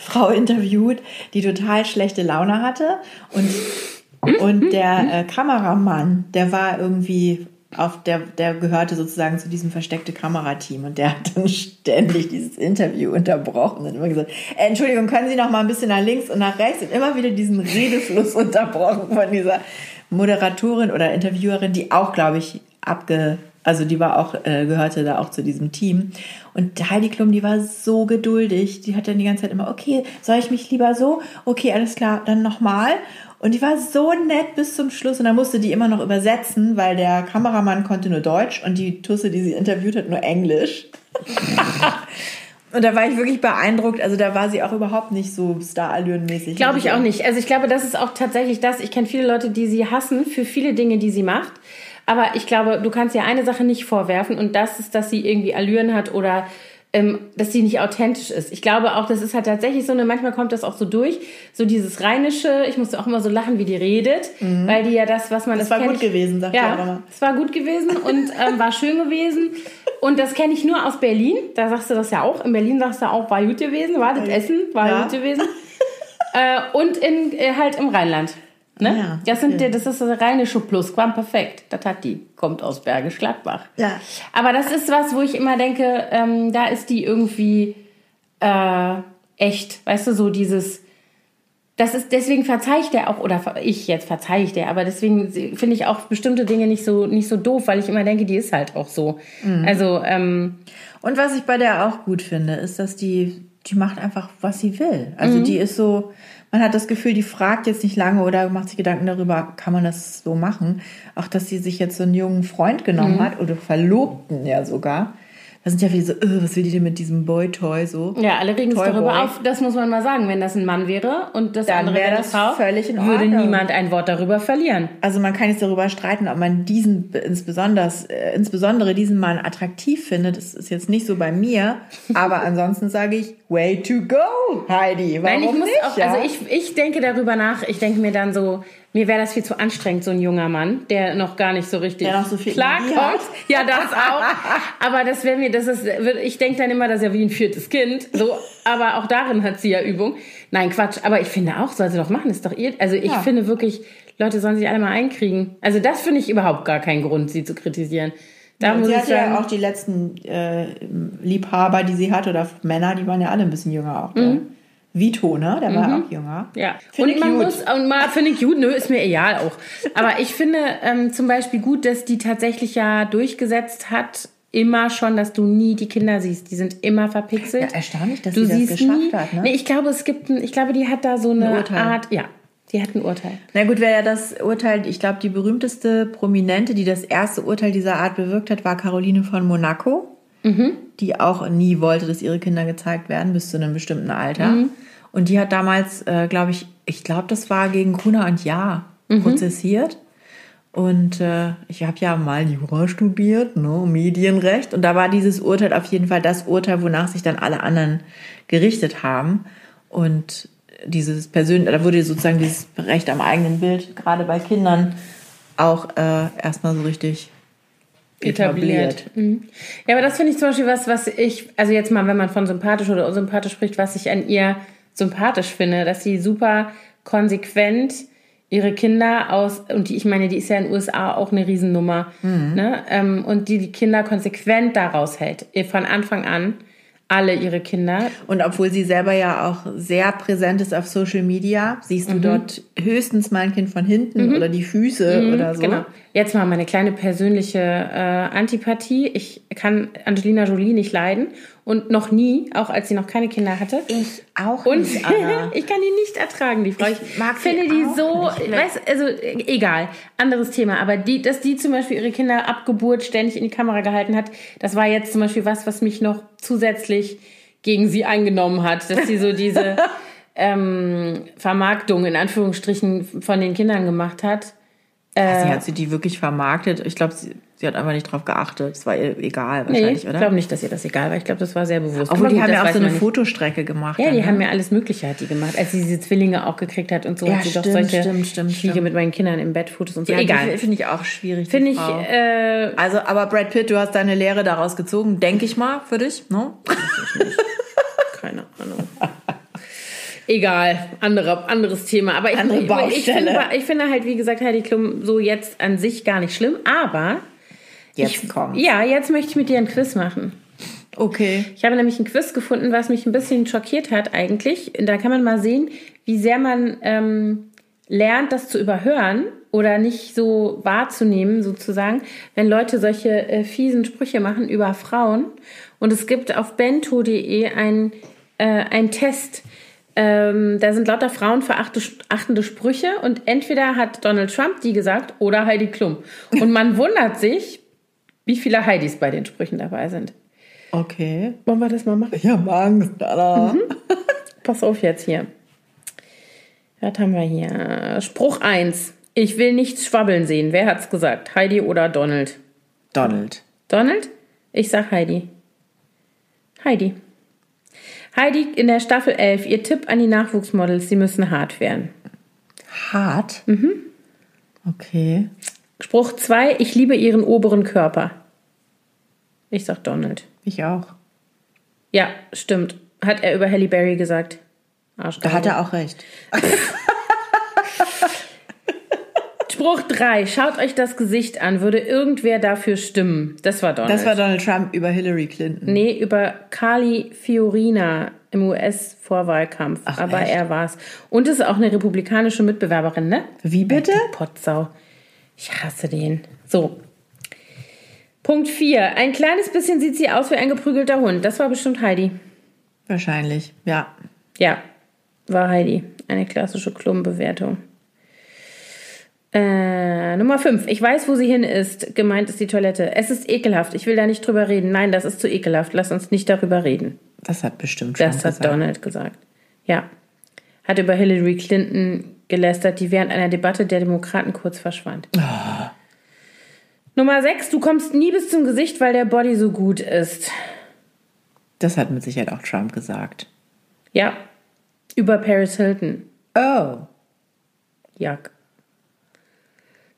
Frau interviewt, die total schlechte Laune hatte. Und, und der äh, Kameramann, der war irgendwie auf der, der gehörte sozusagen zu diesem versteckte Kamerateam und der hat dann ständig dieses Interview unterbrochen und immer gesagt, äh, Entschuldigung, können Sie noch mal ein bisschen nach links und nach rechts und immer wieder diesen Redefluss unterbrochen von dieser Moderatorin oder Interviewerin, die auch, glaube ich, abge also die war auch, äh, gehörte da auch zu diesem Team. Und Heidi Klum, die war so geduldig. Die hat dann die ganze Zeit immer, okay, soll ich mich lieber so? Okay, alles klar, dann nochmal. Und die war so nett bis zum Schluss. Und dann musste die immer noch übersetzen, weil der Kameramann konnte nur Deutsch und die Tusse, die sie interviewt hat, nur Englisch. Und da war ich wirklich beeindruckt. Also da war sie auch überhaupt nicht so Star-Allüren-mäßig. Glaube ich auch nicht. Also ich glaube, das ist auch tatsächlich das. Ich kenne viele Leute, die sie hassen für viele Dinge, die sie macht. Aber ich glaube, du kannst ihr eine Sache nicht vorwerfen und das ist, dass sie irgendwie Allüren hat oder ähm, dass sie nicht authentisch ist. Ich glaube auch, das ist halt tatsächlich so eine, manchmal kommt das auch so durch, so dieses Rheinische, ich musste auch immer so lachen, wie die redet, mhm. weil die ja das, was man... Das, das war gut gewesen, sagt ja, immer. Es war gut gewesen und ähm, war schön gewesen und das kenne ich nur aus Berlin, da sagst du das ja auch, in Berlin sagst du auch, war gut gewesen, war das Essen, war ja. gut gewesen. äh, und in, äh, halt im Rheinland. Ne? Ja, das, sind, okay. das ist das rheinische Plusquam perfekt. Das hat die. Kommt aus Bergisch Gladbach. Ja. Aber das ist was, wo ich immer denke, ähm, da ist die irgendwie äh, echt. Weißt du, so dieses. Das ist, deswegen verzeihe ich der auch, oder ich jetzt verzeihe ich der, aber deswegen finde ich auch bestimmte Dinge nicht so, nicht so doof, weil ich immer denke, die ist halt auch so. Mhm. Also, ähm, Und was ich bei der auch gut finde, ist, dass die die macht einfach, was sie will. Also Mhm. die ist so, man hat das Gefühl, die fragt jetzt nicht lange oder macht sich Gedanken darüber, kann man das so machen. Auch, dass sie sich jetzt so einen jungen Freund Mhm. genommen hat oder Verlobten ja sogar. Da sind ja viele so, äh, was will die denn mit diesem Boy-Toy so? Ja, alle regen sich Toy darüber Boy. auf. Das muss man mal sagen. Wenn das ein Mann wäre und das Dann andere wäre das eine Frau, völlig in würde Ordnung. niemand ein Wort darüber verlieren. Also man kann jetzt darüber streiten, ob man diesen insbesondere, äh, insbesondere diesen Mann attraktiv findet. Das ist jetzt nicht so bei mir. Aber ansonsten sage ich, way to go, Heidi. Warum Nein, ich muss nicht, auch, ja? also ich, ich denke darüber nach, ich denke mir dann so, mir wäre das viel zu anstrengend, so ein junger Mann, der noch gar nicht so richtig Der noch so viel klarkommt. Ja, das auch. Aber das wäre mir, das ist, ich denke dann immer, das ist ja wie ein viertes Kind. So, aber auch darin hat sie ja Übung. Nein, Quatsch. Aber ich finde auch, soll sie doch machen, ist doch ihr. Also ich Ja. finde wirklich, Leute sollen sich alle mal einkriegen. Also das finde ich überhaupt gar keinen Grund, sie zu kritisieren. Da muss sie hatte ja sagen, auch die letzten äh, Liebhaber, die sie hatte, oder Männer, die waren ja alle ein bisschen jünger auch. Der Vito, ne? Der war auch jünger. Mhm. Ja, Finde und man gut. muss, und mal finde ich gut, nö, ist mir egal auch. Aber ich finde ähm, zum Beispiel gut, dass die tatsächlich ja durchgesetzt hat, immer schon, dass du nie die Kinder siehst. Die sind immer verpixelt. Ja, erstaunlich, dass du sie das geschafft nie, hat, ne? Nee, ich glaube, es gibt ein, ich glaube, die hat da so eine Urteil. Art, ja, die hat ein Urteil. Na gut, wer ja das Urteil, ich glaube, die berühmteste Prominente, die das erste Urteil dieser Art bewirkt hat, war Caroline von Monaco, die auch nie wollte, dass ihre Kinder gezeigt werden, bis zu einem bestimmten Alter. Und die hat damals, äh, glaube ich, ich glaube, das war gegen Gruner und Ja prozessiert. Und äh, ich habe ja mal Jura studiert, ne, Medienrecht. Und da war dieses Urteil auf jeden Fall das Urteil, wonach sich dann alle anderen gerichtet haben. Und dieses persönliche, da wurde sozusagen dieses Recht am eigenen Bild, gerade bei Kindern, auch äh, erstmal so richtig etabliert. Mhm. Ja, aber das finde ich zum Beispiel was, was ich, also jetzt mal, wenn man von sympathisch oder unsympathisch spricht, was ich an ihr sympathisch finde, dass sie super konsequent ihre Kinder aus, und die, ich meine, die ist ja in den USA auch eine Riesennummer, ne? ähm, und die die Kinder konsequent daraus hält, von Anfang an, alle ihre Kinder. Und obwohl sie selber ja auch sehr präsent ist auf Social Media, siehst Mhm. du dort höchstens mal ein Kind von hinten oder die Füße oder so. Genau. Jetzt mal meine kleine persönliche äh, Antipathie. Ich kann Angelina Jolie nicht leiden und noch nie, auch als sie noch keine Kinder hatte. Ich auch Und nicht, Anna. ich kann die nicht ertragen, die Frau. Ich mag sie finde die so, nicht. weiß, also äh, egal, anderes Thema. Aber die, dass die zum Beispiel ihre Kinder ab Geburt ständig in die Kamera gehalten hat, das war jetzt zum Beispiel was, was mich noch zusätzlich gegen sie eingenommen hat, dass sie so diese ähm, Vermarktung in Anführungsstrichen von den Kindern gemacht hat. sie hat sie die wirklich vermarktet. Ich glaube, sie, sie hat einfach nicht drauf geachtet. Es war ihr egal Nee, wahrscheinlich, ich oder? glaube nicht, dass ihr das egal war. Ich glaube, das war sehr bewusst. Obwohl die gut, haben ja auch so eine nicht. Fotostrecke gemacht. Ja, dann, die ne? haben ja alles Mögliche hat die gemacht. Als sie diese Zwillinge auch gekriegt hat und so, Ja, hat sie doch stimmt, solche stimmt, stimmt, ich liege mit meinen Kindern im Bett Fotos und so. ja, Egal. Finde ich auch schwierig. Finde ich, äh, also, aber Brad Pitt, du hast deine Lehre daraus gezogen, denke ich mal, für dich, ne? keine Ahnung. Egal, andere, anderes Thema. Aber ich, Andere ich, ich, Baustelle. finde, ich finde halt, wie gesagt, Heidi Klum so jetzt an sich gar nicht schlimm. Aber Jetzt ich, kommt's. ja, jetzt möchte ich mit dir ein Quiz machen. Okay. Ich habe nämlich ein Quiz gefunden, was mich ein bisschen schockiert hat eigentlich. Da kann man mal sehen, wie sehr man ähm, lernt, das zu überhören oder nicht so wahrzunehmen, sozusagen, wenn Leute solche äh, fiesen Sprüche machen über Frauen. Und es gibt auf bento.de ein, äh, ein Test. Ähm, da sind lauter frauenverachtende Sprüche und entweder hat Donald Trump die gesagt oder Heidi Klum. Und man wundert sich, wie viele Heidis bei den Sprüchen dabei sind. Okay. Wollen wir das mal machen? Ich habe Angst, Anna. Pass auf jetzt hier. Was haben wir hier? Spruch 1. Ich will nichts schwabbeln sehen. Wer hat's gesagt? Heidi oder Donald? Donald. Donald? Ich sag Heidi. Heidi. Heidi in der Staffel 11. Ihr Tipp an die Nachwuchsmodels, sie müssen hart werden. Hart? Mhm. Okay. Spruch 2. Ich liebe ihren oberen Körper. Ich sag Donald. Ich auch. Ja, stimmt. Hat er über Halle Berry gesagt. Da Arschgeige. hat er auch recht. Spruch 3. Schaut euch das Gesicht an. Würde irgendwer dafür stimmen? Das war Donald. Das war Donald Trump über Hillary Clinton. nee, über Carly Fiorina im US-Vorwahlkampf. Ach, Aber echt? er war's. Und es ist auch eine republikanische Mitbewerberin, ne? Wie bitte? Die Potsau. Ich hasse den. So. Punkt 4. Ein kleines bisschen sieht sie aus wie ein geprügelter Hund. Das war bestimmt Heidi. Wahrscheinlich, ja. Ja, war Heidi. Eine klassische Klumbewertung. Äh, Nummer 5. Ich weiß, wo sie hin ist. Gemeint ist die Toilette. Es ist ekelhaft. Ich will da nicht drüber reden. Nein, das ist zu ekelhaft. Lass uns nicht darüber reden. Das hat bestimmt Das schon hat gesagt. Donald gesagt. Ja. Hat über Hillary Clinton gelästert, die während einer Debatte der Demokraten kurz verschwand. Nummer 6. Du kommst nie bis zum Gesicht, weil der Body so gut ist. Das hat mit Sicherheit auch Trump gesagt. Ja. Über Paris Hilton. Oh. Jack.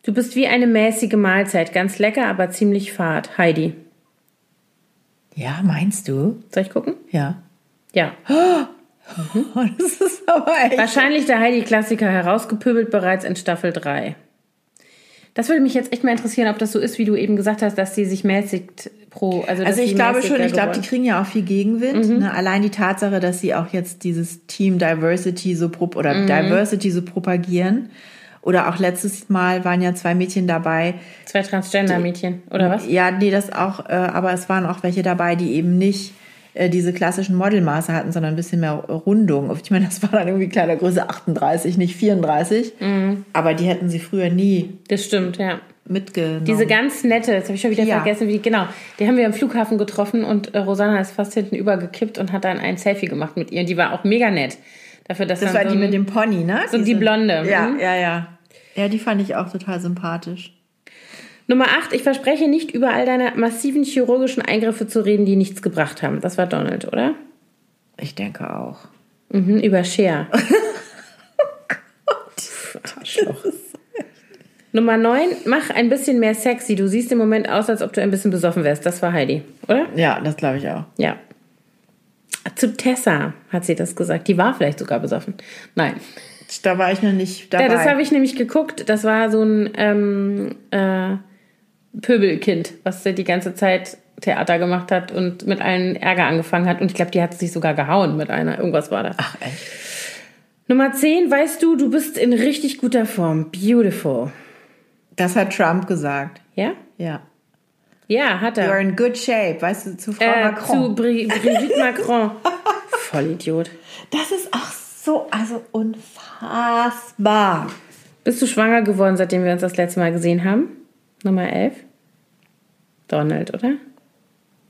Du bist wie eine mäßige Mahlzeit. Ganz lecker, aber ziemlich fad. Heidi. Ja, meinst du? Soll ich gucken? Ja. Ja. Oh, das ist aber echt. Wahrscheinlich der Heidi-Klassiker herausgepöbelt bereits in Staffel 3. Das würde mich jetzt echt mal interessieren, ob das so ist, wie du eben gesagt hast, dass sie sich mäßigt pro. Also, Also ich glaube schon, ich glaube, die kriegen ja auch viel Gegenwind. Ne? Allein die Tatsache, dass sie auch jetzt dieses Team Diversity so prop oder Diversity so propagieren. Oder auch letztes Mal waren ja zwei Mädchen dabei. Zwei Transgender-Mädchen, oder was? Ja, nee, das auch, äh, aber es waren auch welche dabei, die eben nicht äh, diese klassischen Modelmaße hatten, sondern ein bisschen mehr Rundung. Ich meine, das war dann irgendwie Kleidergröße 38, nicht 34. Aber die hätten sie früher nie Das stimmt, ja. mitgenommen. Diese ganz nette, jetzt habe ich schon wieder Ja. vergessen, wie, genau, die haben wir am Flughafen getroffen und äh, Rosanna ist fast hinten übergekippt und hat dann ein Selfie gemacht mit ihr. Und die war auch mega nett. Dafür, dass das war so die ein- mit dem Pony, ne? so die Blonde, Ja, mhm. ja, ja. Ja, die fand ich auch total sympathisch. Nummer 8, ich verspreche nicht, über all deine massiven chirurgischen Eingriffe zu reden, die nichts gebracht haben. Das war Donald, oder? Ich denke auch. Mhm, über Cher. Arschloch. Nummer 9, mach ein bisschen mehr sexy. Du siehst im Moment aus, als ob du ein bisschen besoffen wärst. Das war Heidi, oder? Ja, das glaube ich auch. Ja. Zu Tessa hat sie das gesagt. Die war vielleicht sogar besoffen. Nein. Da war ich noch nicht dabei. Ja, das habe ich nämlich geguckt. Das war so ein ähm, äh, Pöbelkind, was die ganze Zeit Theater gemacht hat und mit allen Ärger angefangen hat. Und ich glaube, die hat sich sogar gehauen mit einer. Irgendwas war da. Ach, echt? Nummer 10, weißt du, du bist in richtig guter Form. Beautiful. Das hat Trump gesagt. Ja? Ja. Ja, hat You're er. in good shape, weißt du, zu Frau Äh, Macron. zu Bri Brigitte Macron. Vollidiot. Das ist auch so, also unfassbar. Bist du schwanger geworden, seitdem wir uns das letzte Mal gesehen haben? Nummer 11. Donald, oder?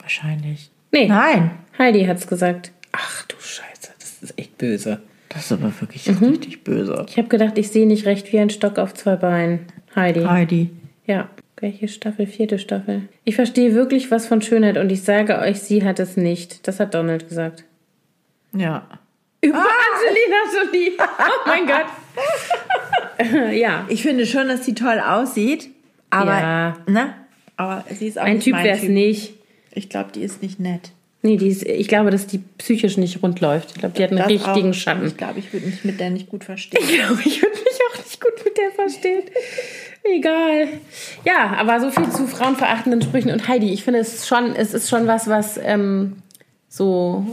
Wahrscheinlich. Nee, Nein. Heidi hat's gesagt. Ach du Scheiße, das ist echt böse. Das ist aber wirklich Mhm. richtig böse. Ich habe gedacht, ich sehe nicht recht wie ein Stock auf zwei Beinen. Heidi. Heidi. Ja. Welche Staffel? Vierte Staffel. Ich verstehe wirklich was von Schönheit und ich sage euch, sie hat es nicht. Das hat Donald gesagt. Ja. Über Angelina Jolie. Oh mein Gott. ja. Ich finde schon, dass sie toll aussieht, aber, Ja. ne? Aber sie ist auch Ein nicht Typ wäre es nicht. Ich glaube, die ist nicht nett. Nee, die ist, ich glaube, dass die psychisch nicht rund läuft. Ich glaube, die hat einen Das richtigen auch. Schatten. Ich glaube, ich würde mich mit der nicht gut verstehen. Ich glaube, ich würde mich auch nicht gut mit der verstehen. Egal. Ja, aber so viel zu frauenverachtenden Sprüchen. Und Heidi, ich finde es schon, es ist schon was, was ähm, so,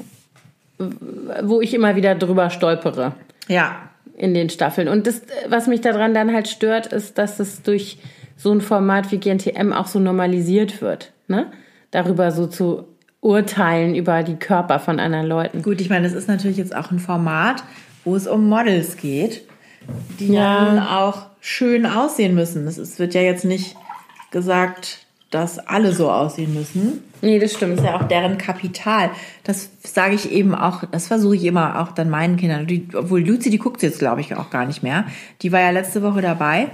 wo ich immer wieder drüber stolpere Ja. in den Staffeln. Und das, was mich daran dann halt stört, ist, dass es durch so ein Format wie GNTM auch so normalisiert wird. Ne? Darüber so zu urteilen über die Körper von anderen Leuten. Gut, ich meine, das ist natürlich jetzt auch ein Format, wo es um Models geht, die Ja. nun auch schön aussehen müssen. Es ist- wird ja jetzt nicht gesagt, dass alle so aussehen müssen. Nee, das stimmt. Das ist ja auch deren Kapital. Das sage ich eben auch, das versuche ich immer auch dann meinen Kindern. Die, obwohl Luzi, die guckt jetzt, glaube ich, auch gar nicht mehr. Die war ja letzte Woche dabei.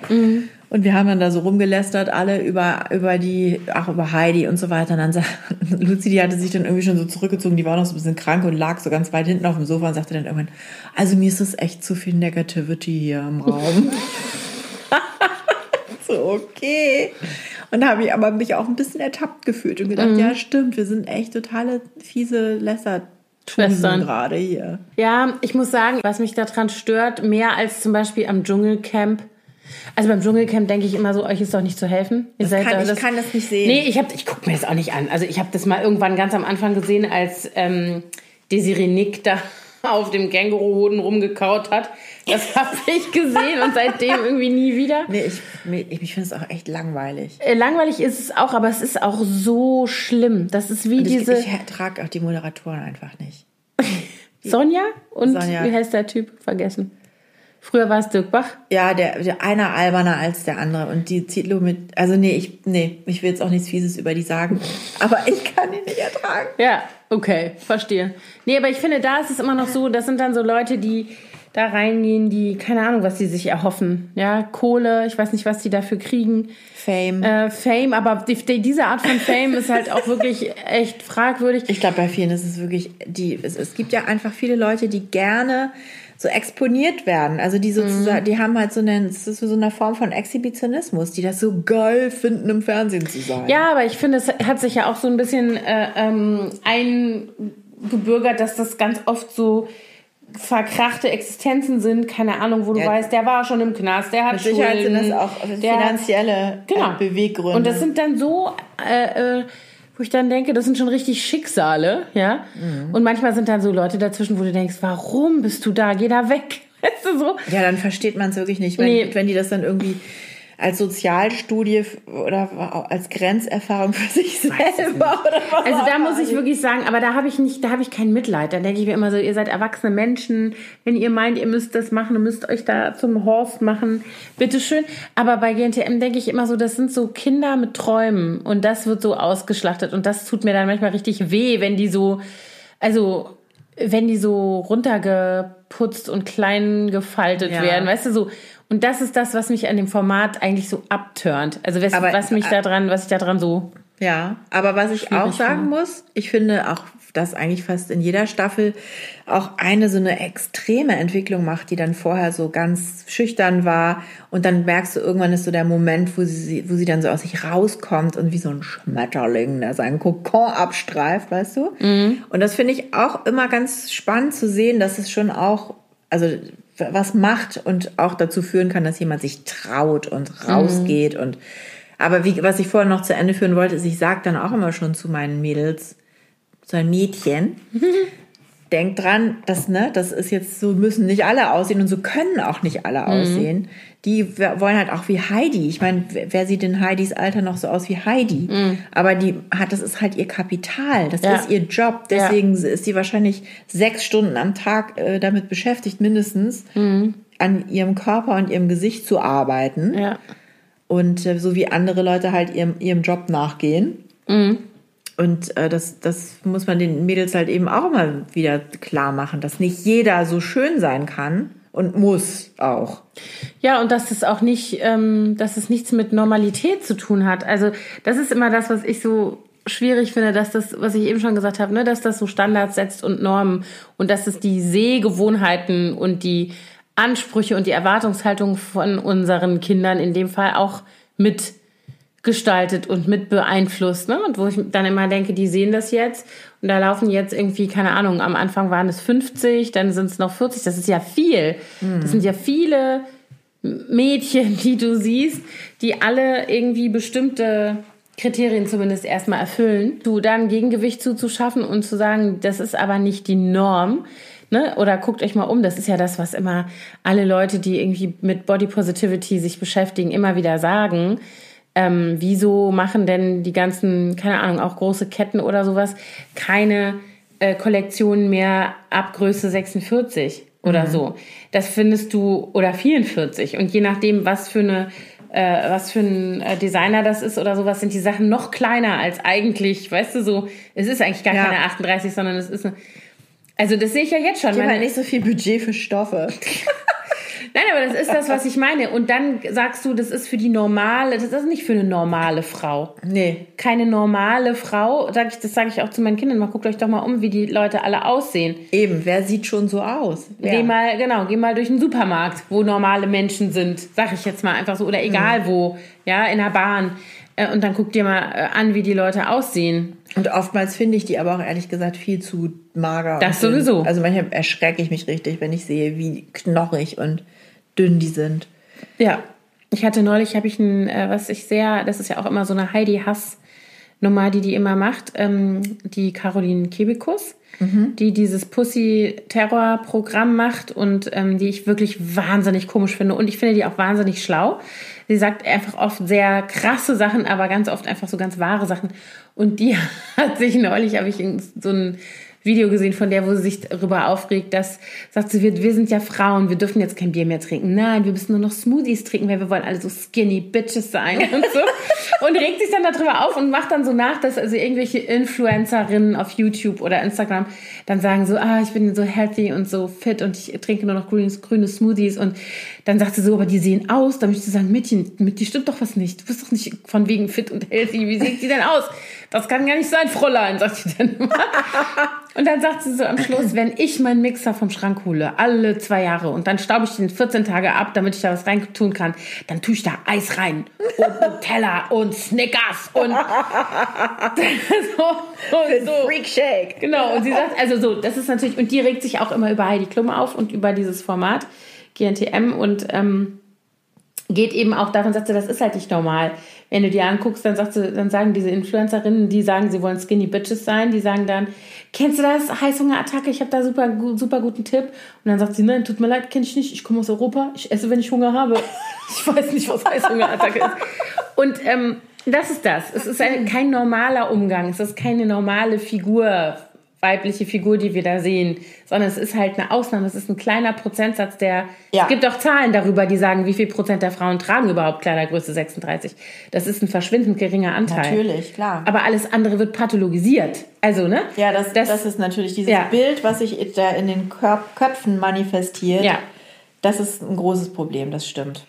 Und wir haben dann da so rumgelästert, alle über, über die, auch über Heidi und so weiter. Und dann sagt Luzi, die hatte sich dann irgendwie schon so zurückgezogen, die war noch so ein bisschen krank und lag so ganz weit hinten auf dem Sofa und sagte dann irgendwann, also mir ist das echt zu viel Negativity hier im Raum. so, okay. Und da habe ich aber mich auch ein bisschen ertappt gefühlt und gedacht, ja, stimmt, wir sind echt totale fiese Lässer. Schwestern. gerade hier. Ja, ich muss sagen, was mich daran stört, mehr als zum Beispiel am Dschungelcamp. Also beim Dschungelcamp denke ich immer so, euch ist doch nicht zu helfen. Ihr Das kann- ich kann das nicht sehen. Nee, ich, hab- ich gucke mir das auch nicht an. Also ich habe das mal irgendwann ganz am Anfang gesehen, als ähm, Desiree Nick da auf dem Känguru-Hoden rumgekaut hat. Das habe ich gesehen und seitdem irgendwie nie wieder. Nee, ich, ich, ich finde es auch echt langweilig. Äh, Langweilig ist es auch, aber es ist auch so schlimm. Das ist wie ich, diese... ich ertrage auch die Moderatoren einfach nicht. Sonja und Sonja. wie heißt der Typ? Vergessen. Früher war es Dirk Bach. Ja, der, der einer alberner als der andere. Und die Zitlo mit, also nee, ich, nee, ich will jetzt auch nichts Fieses über die sagen. Aber ich kann die nicht ertragen. Ja, okay, verstehe. Nee, aber ich finde, da ist es immer noch so, das sind dann so Leute, die da reingehen, die, keine Ahnung, was sie sich erhoffen. Ja, Kohle, ich weiß nicht, was die dafür kriegen. Fame. Äh, Fame, aber die, die, diese Art von Fame ist halt auch wirklich echt fragwürdig. Ich glaube, bei vielen ist es wirklich, die, es, es gibt ja einfach viele Leute, die gerne so exponiert werden. Also die sozusagen, die haben halt so eine, es ist so eine Form von Exhibitionismus, die das so geil finden, im Fernsehen zu sein. Ja, aber ich finde, es hat sich ja auch so ein bisschen äh, ähm, eingebürgert, dass das ganz oft so verkrachte Existenzen sind, keine Ahnung, wo du Ja. weißt, der war schon im Knast, der hat Mit Sicherheit sind Schulden, das auch der finanzielle Genau. äh, Beweggründe. Und das sind dann so, äh, äh, wo ich dann denke, das sind schon richtig Schicksale, ja. Mhm. Und manchmal sind dann so Leute dazwischen, wo du denkst, warum bist du da? Geh da weg. Weißt du so? Ja, dann versteht man es wirklich nicht, wenn, Nee. wenn die das dann irgendwie als Sozialstudie oder als Grenzerfahrung für sich selber oder was Also da muss ich wirklich sagen, aber da habe ich nicht, da habe ich kein Mitleid. Dann denke ich mir immer so, ihr seid erwachsene Menschen. Wenn ihr meint, ihr müsst das machen und müsst euch da zum Horst machen, bitteschön. Aber bei GNTM denke ich immer so, das sind so Kinder mit Träumen und das wird so ausgeschlachtet und das tut mir dann manchmal richtig weh, wenn die so, also wenn die so runtergeputzt und klein gefaltet Ja. werden, weißt du so. Und das ist das, was mich an dem Format eigentlich so abturnt. Also was, Aber- was mich da dran, was ich da dran so Ja, aber was ich auch sagen finde. muss, ich finde auch, dass eigentlich fast in jeder Staffel auch eine so eine extreme Entwicklung macht, die dann vorher so ganz schüchtern war und dann merkst du, irgendwann ist so der Moment, wo sie, wo sie dann so aus sich rauskommt und wie so ein Schmetterling, der seinen Kokon abstreift, weißt du? Und das finde ich auch immer ganz spannend zu sehen, dass es schon auch, also was macht und auch dazu führen kann, dass jemand sich traut und rausgeht und aber wie, was ich vorher noch zu Ende führen wollte, ist, ich sage dann auch immer schon zu meinen Mädels, zu einem Mädchen, denkt dran, das, ne, das ist jetzt, so müssen nicht alle aussehen und so können auch nicht alle aussehen. Die wollen halt auch wie Heidi. Ich meine, wer sieht in Heidis Alter noch so aus wie Heidi? Aber die hat, das ist halt ihr Kapital, das Ja. ist ihr Job. Deswegen ist sie wahrscheinlich sechs Stunden am Tag äh, damit beschäftigt, mindestens an ihrem Körper und ihrem Gesicht zu arbeiten ja. und äh, so wie andere Leute halt ihrem, ihrem Job nachgehen. Und äh, das, das muss man den Mädels halt eben auch immer wieder klar machen, dass nicht jeder so schön sein kann und muss auch. Ja, und dass es auch nicht, ähm, dass es nichts mit Normalität zu tun hat. Also das ist immer das, was ich so schwierig finde, dass das, was ich eben schon gesagt habe, ne, dass das so Standards setzt und Normen und dass es die Sehgewohnheiten und die Ansprüche und die Erwartungshaltung von unseren Kindern in dem Fall auch mit gestaltet und mit beeinflusst. Ne? Und wo ich dann immer denke, die sehen das jetzt und da laufen jetzt irgendwie, keine Ahnung, am Anfang waren es 50, dann sind es noch 40, das ist ja viel. Das sind ja viele Mädchen, die du siehst, die alle irgendwie bestimmte Kriterien zumindest erstmal erfüllen, du dann Gegengewicht zuzuschaffen und zu sagen, das ist aber nicht die Norm. Ne? Oder guckt euch mal um, das ist ja das, was immer alle Leute, die irgendwie mit Body Positivity sich beschäftigen, immer wieder sagen. Ähm, wieso machen denn die ganzen, keine Ahnung, auch große Ketten oder sowas, keine äh, Kollektionen mehr ab Größe 46 oder so? Das findest du, oder 44. Und je nachdem, was für eine äh, was für ein äh, Designer das ist oder sowas, sind die Sachen noch kleiner als eigentlich, weißt du, so, es ist eigentlich gar Ja. keine 38, sondern es ist eine, also das sehe ich ja jetzt schon. Ich habe halt nicht so viel Budget für Stoffe. Nein, aber das ist das, was ich meine. Und dann sagst du, das ist für die normale, das ist nicht für eine normale Frau. Nee. Keine normale Frau, sag ich, das sage ich auch zu meinen Kindern, mal guckt euch doch mal um, wie die Leute alle aussehen. Eben, wer sieht schon so aus? Geh Ja. mal, genau, geh mal durch den Supermarkt, wo normale Menschen sind, sag ich jetzt mal einfach so, oder egal wo, ja, in der Bahn. Äh, Und dann guck dir mal äh, an, wie die Leute aussehen. Und oftmals finde ich die aber auch ehrlich gesagt viel zu mager. Das sowieso. Also manchmal erschrecke ich mich richtig, wenn ich sehe, wie knochig und dünn die sind. Ja, ich hatte neulich, habe ich ein, äh, was ich sehr, das ist ja auch immer so eine Heidi Hass Nummer, die die immer macht, ähm, die Caroline Kebekus, die dieses Pussy-Terror-Programm macht und ähm, die ich wirklich wahnsinnig komisch finde und ich finde die auch wahnsinnig schlau. Sie sagt einfach oft sehr krasse Sachen, aber ganz oft einfach so ganz wahre Sachen. Und die hat sich neulich, habe ich in so ein Video gesehen von der, wo sie sich darüber aufregt, dass, sagt sie, wir, wir sind ja Frauen, wir dürfen jetzt kein Bier mehr trinken. Nein, wir müssen nur noch Smoothies trinken, weil wir wollen alle so skinny Bitches sein und so. Und regt sich dann darüber auf und macht dann so nach, dass also irgendwelche Influencerinnen auf YouTube oder Instagram dann sagen so, ah, ich bin so healthy und so fit und ich trinke nur noch grüne, grüne Smoothies und dann sagt sie so, aber die sehen aus, da möchte ich sagen, Mädchen, mit dir stimmt doch was nicht. Du bist doch nicht von wegen fit und healthy. Wie sieht die denn aus? Das kann gar nicht sein, Fräulein, sagt sie dann immer. Und dann sagt sie so am Schluss, wenn ich meinen Mixer vom Schrank hole, alle zwei Jahre, und dann staube ich den 14 Tage ab, damit ich da was rein tun kann, dann tue ich da Eis rein und Nutella und Snickers und so. Und so. Freak Shake. Genau, und sie sagt, also so, das ist natürlich, und die regt sich auch immer über Heidi Klum auf und über dieses Format, GNTM, und ähm, geht eben auch davon, sagt sie, das ist halt nicht normal. Wenn du dir anguckst, dann, sagt sie, dann sagen diese Influencerinnen, die sagen, sie wollen Skinny Bitches sein, die sagen dann, kennst du das? Heißhungerattacke, ich habe da super, super guten Tipp. Und dann sagt sie, nein, tut mir leid, kenne ich nicht, ich komme aus Europa, ich esse, wenn ich Hunger habe. Ich weiß nicht, was Heißhungerattacke ist. Und ähm, das ist das. Es ist ein, kein normaler Umgang, es ist keine normale Figur, weibliche Figur, die wir da sehen, sondern es ist halt eine Ausnahme. Es ist ein kleiner Prozentsatz, der. Ja. Es gibt auch Zahlen darüber, die sagen, wie viel Prozent der Frauen tragen überhaupt Kleidergröße 36. Das ist ein verschwindend geringer Anteil. Natürlich, klar. Aber alles andere wird pathologisiert. Also, ne? Ja, das, das, ist natürlich dieses Ja. Bild, was sich da in den Köpfen manifestiert. Ja. Das ist ein großes Problem, das stimmt.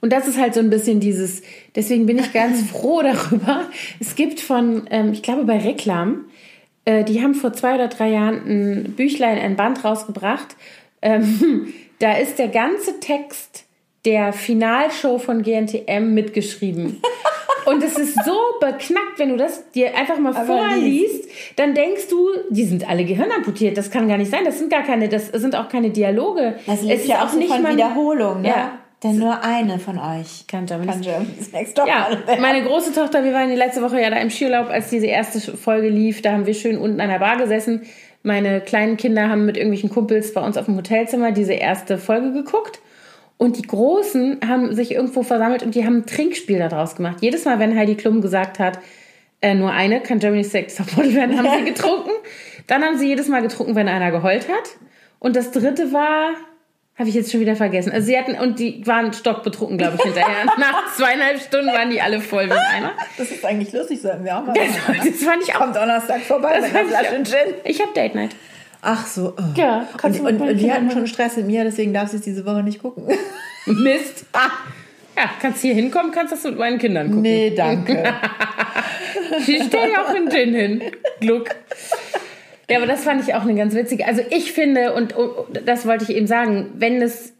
Und das ist halt so ein bisschen dieses, deswegen bin ich ganz froh darüber. Es gibt von, ähm, ich glaube bei Reklam, äh, die haben vor zwei oder drei Jahren ein Büchlein, ein Band rausgebracht. Ähm, da ist der ganze Text der Finalshow von GNTM mitgeschrieben. Und es ist so beknackt, wenn du das dir einfach mal Aber vorliest, dann denkst du, die sind alle gehirnamputiert. Das kann gar nicht sein. Das sind gar keine, das sind auch keine Dialoge. Das ist ja auch so von mal- Wiederholung, ne? Ja. Denn nur eine von euch Kann Germany's kann Germany's Next Top Ja, meine große Tochter, wir waren die letzte Woche ja da im Skiurlaub, als diese erste Folge lief. Da haben wir schön unten an der Bar gesessen. Meine kleinen Kinder haben mit irgendwelchen Kumpels bei uns auf dem Hotelzimmer diese erste Folge geguckt. Und die Großen haben sich irgendwo versammelt und die haben ein Trinkspiel daraus gemacht. Jedes Mal, wenn Heidi Klum gesagt hat, äh, nur eine kann Germany's Next Topmodel werden, haben sie getrunken. Dann haben sie jedes Mal getrunken, wenn einer geheult hat. Und das dritte war, habe ich jetzt schon wieder vergessen. Also sie hatten, und die waren stockbetrunken, glaube ich, hinterher. Nach zweieinhalb Stunden waren die alle voll wie ein Eimer. Das ist eigentlich lustig, sollten wir auch mal Das, machen. das fand ich auch. Am Donnerstag vorbei mit einer ich Flasche auch. Gin. Ich habe Date Night. Ach so. oh. Ja, Und, mit und, und die hatten schon Stress mit mir, deswegen darf sie es diese Woche nicht gucken. Mist. Ah. Ja, kannst hier hinkommen, kannst das mit meinen Kindern gucken. Nee, danke. Ich stelle ja auch einen Gin hin. Gluck. Ja, aber das fand ich auch eine ganz witzige. Also ich finde, und, und das wollte ich eben sagen, wenn es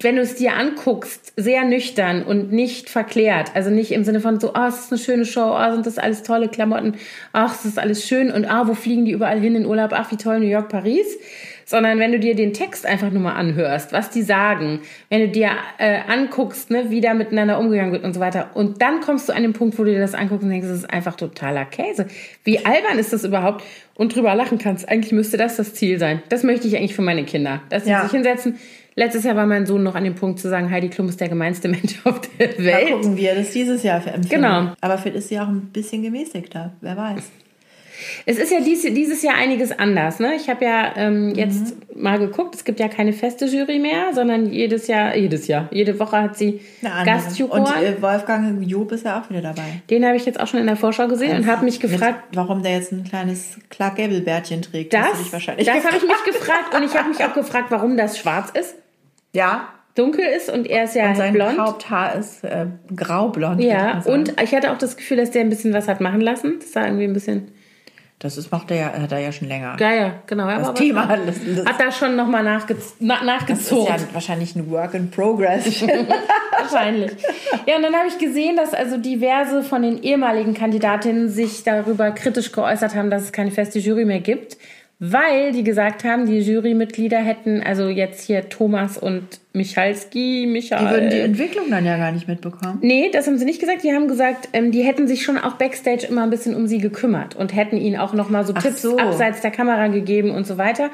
wenn du es dir anguckst, sehr nüchtern und nicht verklärt, also nicht im Sinne von so, ah, es ist eine schöne Show, ah, sind das alles tolle Klamotten, ach, es ist alles schön und ah, wo fliegen die überall hin in Urlaub, ach, wie toll, New York, Paris, sondern wenn du dir den Text einfach nur mal anhörst, was die sagen, wenn du dir äh, anguckst, ne, wie da miteinander umgegangen wird und so weiter und dann kommst du an den Punkt, wo du dir das anguckst und denkst, das ist einfach totaler Käse. Wie albern ist das überhaupt? Und drüber lachen kannst. Eigentlich müsste das das Ziel sein. Das möchte ich eigentlich für meine Kinder, dass sie Ja. sich hinsetzen. Letztes Jahr war mein Sohn noch an dem Punkt zu sagen, Heidi Klum ist der gemeinste Mensch auf der Welt. gucken, wie er das dieses Jahr empfindet. Genau. Aber vielleicht ist sie auch ein bisschen gemäßigter, wer weiß. Es ist ja dies, dieses Jahr einiges anders. Ne? Ich habe ja ähm, jetzt mal geguckt, es gibt ja keine feste Jury mehr, sondern jedes Jahr, jedes Jahr, jede Woche hat sie. Gastjuroren. Und äh, Wolfgang Job ist ja auch wieder dabei. Den habe ich jetzt auch schon in der Vorschau gesehen und habe mich gefragt, Mit, warum der jetzt ein kleines Clark Gable-Bärtchen trägt. das, das habe ich mich gefragt und ich habe mich auch gefragt, warum das schwarz ist, Ja, dunkel ist und er ist ja und sein blond. Haupthaar ist äh, graublond. Ja, und ich hatte auch das Gefühl, dass der ein bisschen was hat machen lassen. Das war irgendwie ein bisschen. Das ist, macht er ja, hat er ja schon länger. Ja, ja, genau. Das aber Thema hat, das, das, hat da schon nochmal nachge na, das ist nachgezogen. ja wahrscheinlich ein Work in Progress. Wahrscheinlich. Ja, und dann habe ich gesehen, dass also diverse von den ehemaligen Kandidatinnen sich darüber kritisch geäußert haben, dass es keine feste Jury mehr gibt, weil die gesagt haben, die Jurymitglieder hätten, also jetzt hier Thomas und Michalski, Michael. Die würden die Entwicklung dann ja gar nicht mitbekommen. Nee, das haben sie nicht gesagt. Die haben gesagt, ähm, die hätten sich schon auch backstage immer ein bisschen um sie gekümmert und hätten ihnen auch noch mal so Ach Tipps so. abseits der Kamera gegeben und so weiter.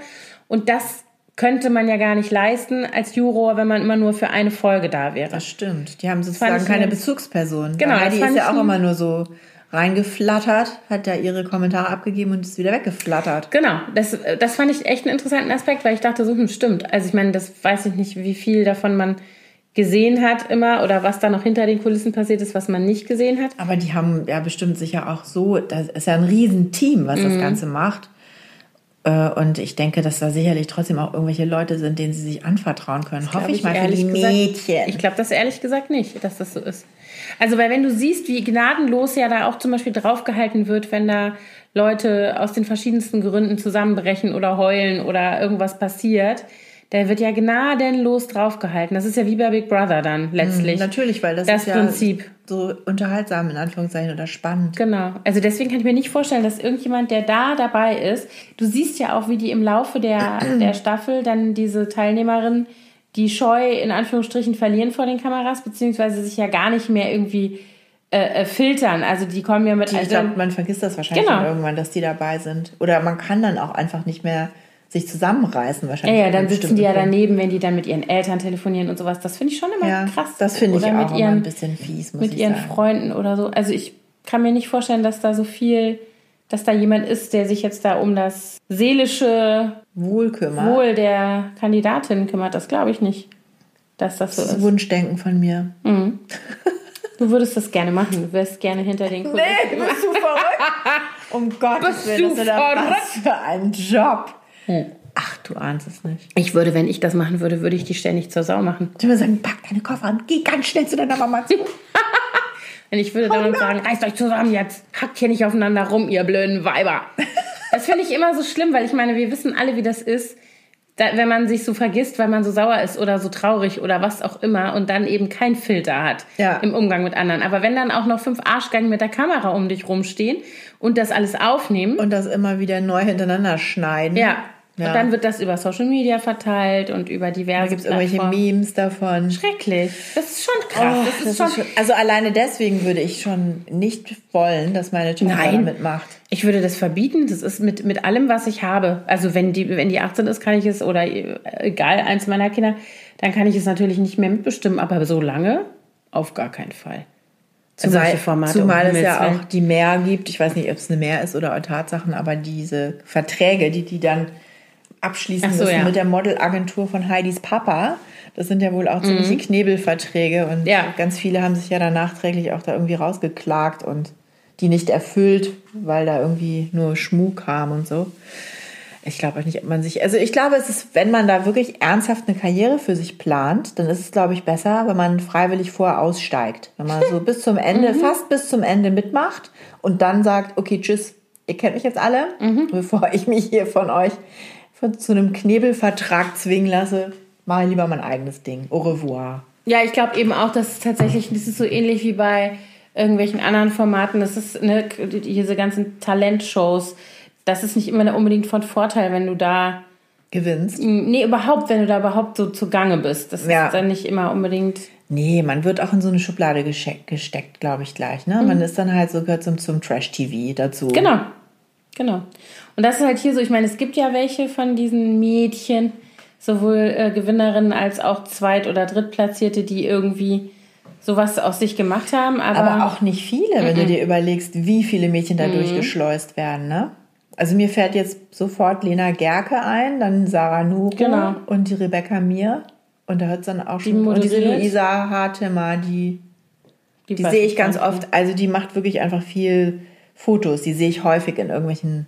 Und das könnte man ja gar nicht leisten als Juror, wenn man immer nur für eine Folge da wäre. Das stimmt. Die haben sozusagen keine ein- Bezugsperson. Genau, die ist ja auch immer nur so reingeflattert, hat da ihre Kommentare abgegeben und ist wieder weggeflattert. Genau, das, das fand ich echt einen interessanten Aspekt, weil ich dachte, so, hm, stimmt. Also ich meine, das weiß ich nicht, wie viel davon man gesehen hat immer oder was da noch hinter den Kulissen passiert ist, was man nicht gesehen hat. Aber die haben ja bestimmt sicher auch so, das ist ja ein Riesenteam, was das Ganze macht. Äh, Und ich denke, dass da sicherlich trotzdem auch irgendwelche Leute sind, denen sie sich anvertrauen können. Hoffe ich, mal für die gesagt, Mädchen. Ich glaube das ehrlich gesagt nicht, dass das so ist. Also, weil wenn du siehst, wie gnadenlos ja da auch zum Beispiel draufgehalten wird, wenn da Leute aus den verschiedensten Gründen zusammenbrechen oder heulen oder irgendwas passiert, da wird ja gnadenlos draufgehalten. Das ist ja wie bei Big Brother dann letztlich. Natürlich, weil das, Das ist Prinzip. ja so unterhaltsam in Anführungszeichen oder spannend. Genau. Also deswegen kann ich mir nicht vorstellen, dass irgendjemand, der da dabei ist, du siehst ja auch, wie die im Laufe der, der Staffel dann diese Teilnehmerin die Scheu in Anführungsstrichen verlieren vor den Kameras, beziehungsweise sich ja gar nicht mehr irgendwie äh, äh, filtern. Also die kommen ja mit Ich also, glaube, man vergisst das wahrscheinlich Genau. irgendwann, dass die dabei sind. Oder man kann dann auch einfach nicht mehr sich zusammenreißen ja, wahrscheinlich. ja, an dann sitzen die ja daneben, wenn die dann mit ihren Eltern telefonieren und sowas. Das finde ich schon immer. Ja, krass. das finde ich Oder auch mit immer ihren, ein bisschen fies, muss mit ich ihren sagen. Freunden oder so. Also ich kann mir nicht vorstellen, dass da so viel, dass da jemand ist, der sich jetzt da um das seelische Wohlkümmer. Wohl der Kandidatin kümmert. Das glaube ich nicht, dass das so Das ist ist. Wunschdenken von mir. Du würdest das gerne machen. Du wärst gerne hinter den Kulissen. bist du verrückt? um Gottes Bist Willen, du das was für ein Job. Ach, du ahnst es nicht. Ich würde, wenn ich das machen würde, würde ich die ständig zur Sau machen. Ich würde sagen, pack deine Koffer an, geh ganz schnell zu deiner Mama zu. Wenn ich würde dann sagen, reißt euch zusammen jetzt, hackt hier nicht aufeinander rum, ihr blöden Weiber. Das finde ich immer so schlimm, weil ich meine, wir wissen alle, wie das ist, da, wenn man sich so vergisst, weil man so sauer ist oder so traurig oder was auch immer und dann eben kein Filter hat Ja. im Umgang mit anderen. Aber wenn dann auch noch fünf Arschgeigen mit der Kamera um dich rumstehen und das alles aufnehmen, Und das immer wieder neu hintereinander schneiden. ja, Ja. und dann wird das über Social Media verteilt und über diverse Gibt es irgendwelche. Memes davon? Schrecklich. Das ist schon krass. Oh, das ist das schon, ist also alleine deswegen würde ich schon nicht wollen, dass meine Tochter Nein. da mitmacht. Ich würde das verbieten. Das ist mit, mit allem, was ich habe. Also wenn die, wenn die 18 ist, kann ich es, oder äh, egal, eins meiner Kinder, dann kann ich es natürlich nicht mehr mitbestimmen. Aber so lange auf gar keinen Fall. Zumal, Solche Formate, zumal um es ja auch die Mehr gibt. Ich weiß nicht, ob es eine Mehr ist oder Tatsachen, aber diese Verträge, die die dann abschließen so, müssen ja. mit der Modelagentur von Heidis Papa, das sind ja wohl auch ziemliche Knebelverträge und Mhm. Ja. ganz viele haben sich ja dann nachträglich auch da irgendwie rausgeklagt und die nicht erfüllt, weil da irgendwie nur Schmuh kam und so. Ich glaube auch nicht, ob man sich, also ich glaube, es ist, wenn man da wirklich ernsthaft eine Karriere für sich plant, dann ist es, glaube ich, besser, wenn man freiwillig vorher aussteigt. Wenn man so bis zum Ende, fast bis zum Ende mitmacht und dann sagt, okay, tschüss, ihr kennt mich jetzt alle, bevor ich mich hier von euch zu einem Knebelvertrag zwingen lasse, mache ich lieber mein eigenes Ding. Au revoir. Ja, ich glaube eben auch, dass es tatsächlich, das ist so ähnlich wie bei irgendwelchen anderen Formaten. Das ist ne, diese ganzen Talentshows. Das ist nicht immer unbedingt von Vorteil, wenn du da Gewinnst. Nee, überhaupt, wenn du da überhaupt so zugange bist. Das Ja. ist dann nicht immer unbedingt. Nee, man wird auch in so eine Schublade gesteckt, glaube ich, gleich. Ne? Man ist dann halt so, gehört zum, zum Trash-TV dazu. Genau. Genau. Und das ist halt hier so, ich meine, es gibt ja welche von diesen Mädchen, sowohl äh, Gewinnerinnen als auch Zweit- oder Drittplatzierte, die irgendwie sowas aus sich gemacht haben. Aber, Aber auch nicht viele, wenn du dir überlegst, wie viele Mädchen da durchgeschleust werden, ne? Also mir fällt jetzt sofort Lena Gerke ein, dann Sarah Nuro Genau. und die Rebecca Mir. Und da hört es dann auch schon. und diese. Luisa Hartemer, die, die weiß sehe ich ganz oft. Also die macht wirklich einfach viel Fotos. Die sehe ich häufig in irgendwelchen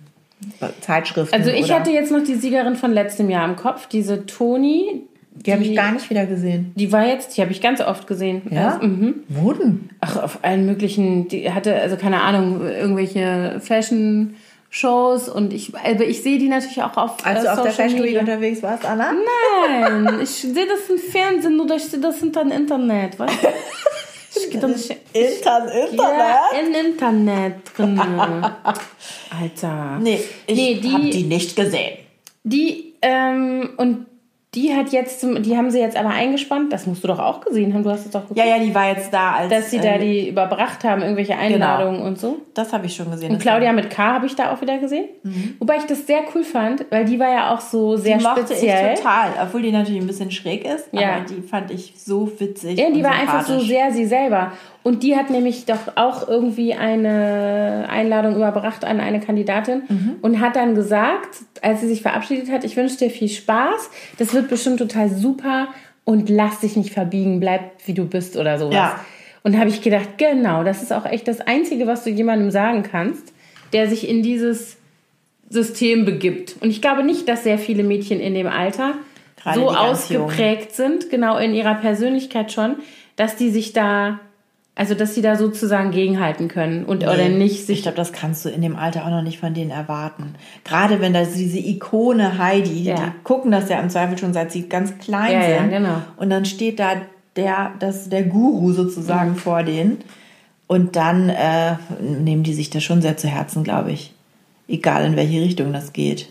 Zeitschriften. Also ich oder, hatte jetzt noch die Siegerin von letztem Jahr im Kopf, diese Toni. Die habe ich gar nicht wieder gesehen. Die war jetzt, die habe ich ganz oft gesehen. Ja? Also, mhm. Wo denn? Ach, auf allen möglichen, die hatte, also keine Ahnung, irgendwelche Fashion-Shows und ich, also ich sehe die natürlich auch auf Als äh, du auf der Fashion Week unterwegs warst, Anna? Nein, ich sehe das im Fernsehen oder ich sehe das hinter dem Internet, weißt du? Ich gehe dann nicht. Intern, Ja, im Internet drin. Alter. Nee, ich Nee, die- habe die nicht gesehen. Die, ähm, und die hat jetzt, zum, die haben sie jetzt aber eingespannt. Das musst du doch auch gesehen haben. Du hast es doch geguckt. Ja, ja, die war jetzt da als. Dass sie da ähm, die überbracht haben, irgendwelche Einladungen und so. Das habe ich schon gesehen. Und Claudia mit K habe ich da auch wieder gesehen. Wobei ich das sehr cool fand, weil die war ja auch so sehr die mochte speziell. ich total, obwohl die natürlich ein bisschen schräg ist, Ja. aber die fand ich so witzig. Ja, die war einfach so sehr sie selber. Und die hat nämlich doch auch irgendwie eine Einladung überbracht an eine Kandidatin Mhm. und hat dann gesagt, als sie sich verabschiedet hat, ich wünsche dir viel Spaß, das wird bestimmt total super und lass dich nicht verbiegen, bleib wie du bist oder sowas. Ja. Und habe ich gedacht, genau, das ist auch echt das Einzige, was du jemandem sagen kannst, der sich in dieses System begibt. Und ich glaube nicht, dass sehr viele Mädchen in dem Alter Gerade so ausgeprägt sind, genau in ihrer Persönlichkeit schon, dass die sich da, also dass sie da sozusagen gegenhalten können und oder nicht Ich sich. glaube, das kannst du in dem Alter auch noch nicht von denen erwarten. Gerade wenn da diese Ikone Heidi, Ja. die gucken das ja im Zweifel schon seit sie ganz klein Ja, ja, sind. genau. Und dann steht da der, das, der Guru sozusagen vor denen. Und dann äh, nehmen die sich das schon sehr zu Herzen, glaube ich. Egal in welche Richtung das geht.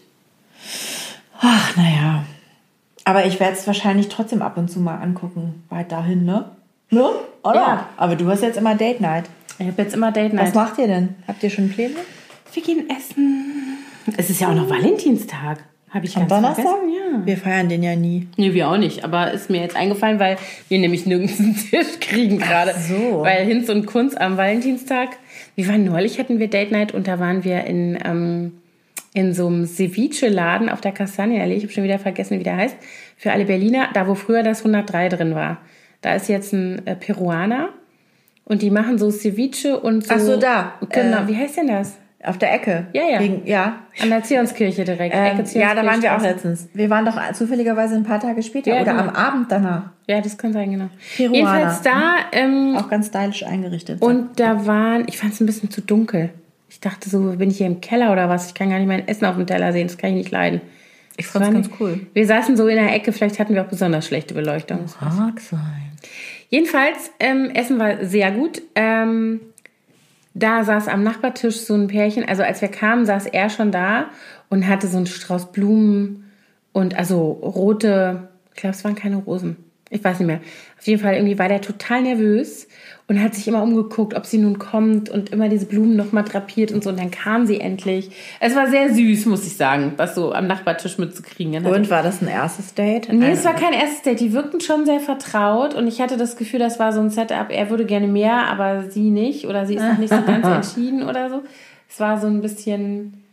Ach, naja. Aber ich werde es wahrscheinlich trotzdem ab und zu mal angucken. Weit dahin, ne? Ne? Oder? Ja. Aber du hast jetzt immer Date Night. Ich habe jetzt immer Date Was Night. macht ihr denn? Habt ihr schon Pläne? Wir gehen essen. Es ist ja auch noch Valentinstag. Habe ich Am ganz Donnerstag? vergessen. Ja. Wir feiern den ja nie. Nee, wir auch nicht. Aber ist mir jetzt eingefallen, weil wir nämlich nirgends einen Tisch kriegen gerade. so. Weil Hinz und Kunz am Valentinstag, wir waren neulich, hatten wir Date Night und da waren wir in, ähm, in so einem Ceviche-Laden auf der Kastanienallee. Ich habe schon wieder vergessen, wie der heißt. Für alle Berliner, da wo früher das 103 drin war. Da ist jetzt ein äh, Peruaner und die machen so Ceviche und so. Ach so, da. Genau. Äh, wie heißt denn das? Auf der Ecke. Ja, ja. Gegen, ja. An der Zionskirche direkt. Ähm, Ecke ja, da waren wir auch letztens. Wir waren doch zufälligerweise ein paar Tage später Ja, oder genau. am Abend danach. Ja, das kann sein, genau. Peruaner. Jedenfalls da. Ähm, Auch ganz stylisch eingerichtet. Und da waren, ich fand es ein bisschen zu dunkel. Ich dachte so, bin ich hier im Keller oder was? Ich kann gar nicht mein Essen auf dem Teller sehen, das kann ich nicht leiden. ich Das fand's war ganz cool. Wir saßen so in der Ecke, vielleicht hatten wir auch besonders schlechte Beleuchtung. Mag sein. Jedenfalls, ähm, Essen war sehr gut. Ähm, da saß am Nachbartisch so ein Pärchen, also als wir kamen, saß er schon da und hatte so einen Strauß Blumen und also rote, ich glaube, es waren keine Rosen. Ich weiß nicht mehr. Auf jeden Fall irgendwie war der total nervös und hat sich immer umgeguckt, ob sie nun kommt und immer diese Blumen nochmal drapiert und so. Und dann kam sie endlich. Es war sehr süß, muss ich sagen, was so am Nachbartisch mitzukriegen. Und war das ein erstes Date? Nee, es war kein erstes Date. Die wirkten schon sehr vertraut und ich hatte das Gefühl, das war so ein Setup. Er würde gerne mehr, aber sie nicht oder sie ist noch nicht so ganz entschieden oder so. Es war so ein bisschen.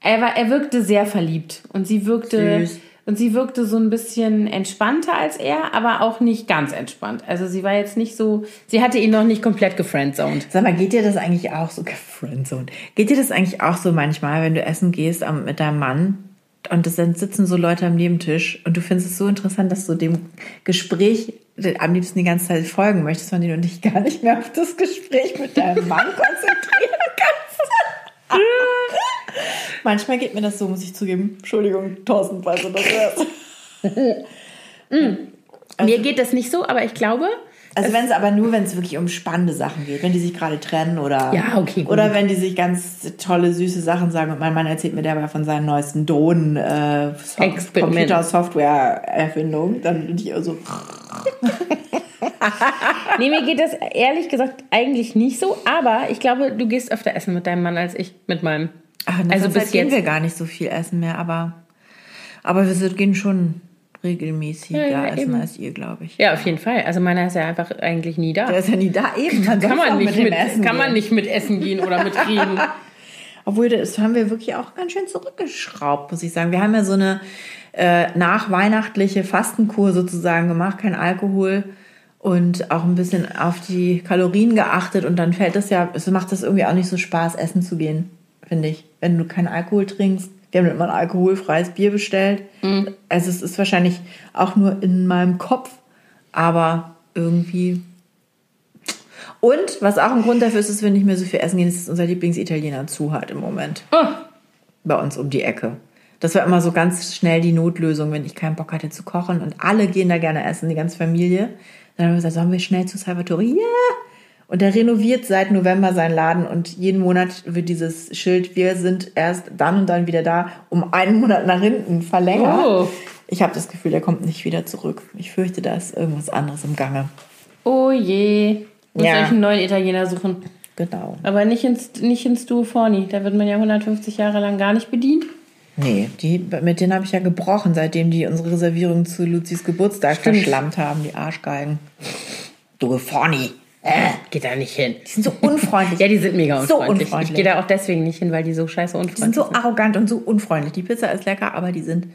Er, war, er wirkte sehr verliebt und sie wirkte Süß. Und sie wirkte so ein bisschen entspannter als er, aber auch nicht ganz entspannt. Also sie war jetzt nicht so. Sie hatte ihn noch nicht komplett gefriendzoned. Sag mal, geht dir das eigentlich auch so, Friendzone, geht dir das eigentlich auch so manchmal, wenn du essen gehst mit deinem Mann und es dann sitzen so Leute am Nebentisch und du findest es so interessant, dass du dem Gespräch am liebsten die ganze Zeit folgen möchtest, von denen du dich gar nicht mehr auf das Gespräch mit deinem Mann konzentrieren kannst. Manchmal geht mir das so, muss ich zugeben. Entschuldigung, Thorsten, falls du das hörst. Mir geht das nicht so, aber ich glaube, Also wenn es aber nur, wenn es wirklich um spannende Sachen geht, wenn die sich gerade trennen oder Ja, okay, gut. oder wenn die sich ganz tolle süße Sachen sagen und mein Mann erzählt mir dabei von seinen neuesten Drohnen äh, so Experiment. Computer Software Erfindung, dann bin ich immer so Nee, mir geht das ehrlich gesagt eigentlich nicht so, aber ich glaube, du gehst öfter essen mit deinem Mann als ich mit meinem. Ach, also bis gehen jetzt. wir gar nicht so viel essen mehr, aber aber wir gehen schon regelmäßiger Ja, ja, essen eben. als ihr, glaube ich. Ja, auf jeden Fall. Also meiner ist ja einfach eigentlich nie da. Der ist ja nie da eben. Man kann man, nicht dem mit, Essen kann man gehen. nicht mit essen gehen oder mit reden. Obwohl, das haben wir wirklich auch ganz schön zurückgeschraubt, muss ich sagen. Wir haben ja so eine äh, nachweihnachtliche Fastenkur sozusagen gemacht, kein Alkohol und auch ein bisschen auf die Kalorien geachtet und dann fällt das ja, es macht das irgendwie auch nicht so Spaß, essen zu gehen, finde ich. Wenn du keinen Alkohol trinkst. Wir haben immer ein alkoholfreies Bier bestellt. Also es ist wahrscheinlich auch nur in meinem Kopf, aber irgendwie und was auch ein Grund dafür ist, dass wir nicht mehr so viel essen gehen, ist, dass unser Lieblingsitaliener zu hat im Moment. Bei uns um die Ecke. Das war immer so ganz schnell die Notlösung, wenn ich keinen Bock hatte zu kochen. Und alle gehen da gerne essen, die ganze Familie. Dann haben wir gesagt, sollen wir schnell zu Salvatore? Ja! Und der renoviert seit November seinen Laden und jeden Monat wird dieses Schild, wir sind erst dann und dann wieder da, um einen Monat nach hinten verlängert. Oh. Ich habe das Gefühl, er kommt nicht wieder zurück. Ich fürchte, da ist irgendwas anderes im Gange. Oh je. Muss Ja. euch einen neuen Italiener suchen. Genau. Aber nicht ins, nicht ins Duo Forni. Da wird man ja 150 Jahre lang gar nicht bedient. Nee, die, mit denen habe ich ja gebrochen, seitdem die unsere Reservierung zu Luzis Geburtstag Stimmt. verschlammt haben, die Arschgeigen. Du Forni. Äh, geht da nicht hin. Die sind so unfreundlich. Ja, die sind mega So unfreundlich. unfreundlich. Ich gehe da auch deswegen nicht hin, weil die so scheiße Die unfreundlich sind so sind. arrogant und so unfreundlich. Die Pizza ist lecker, aber die sind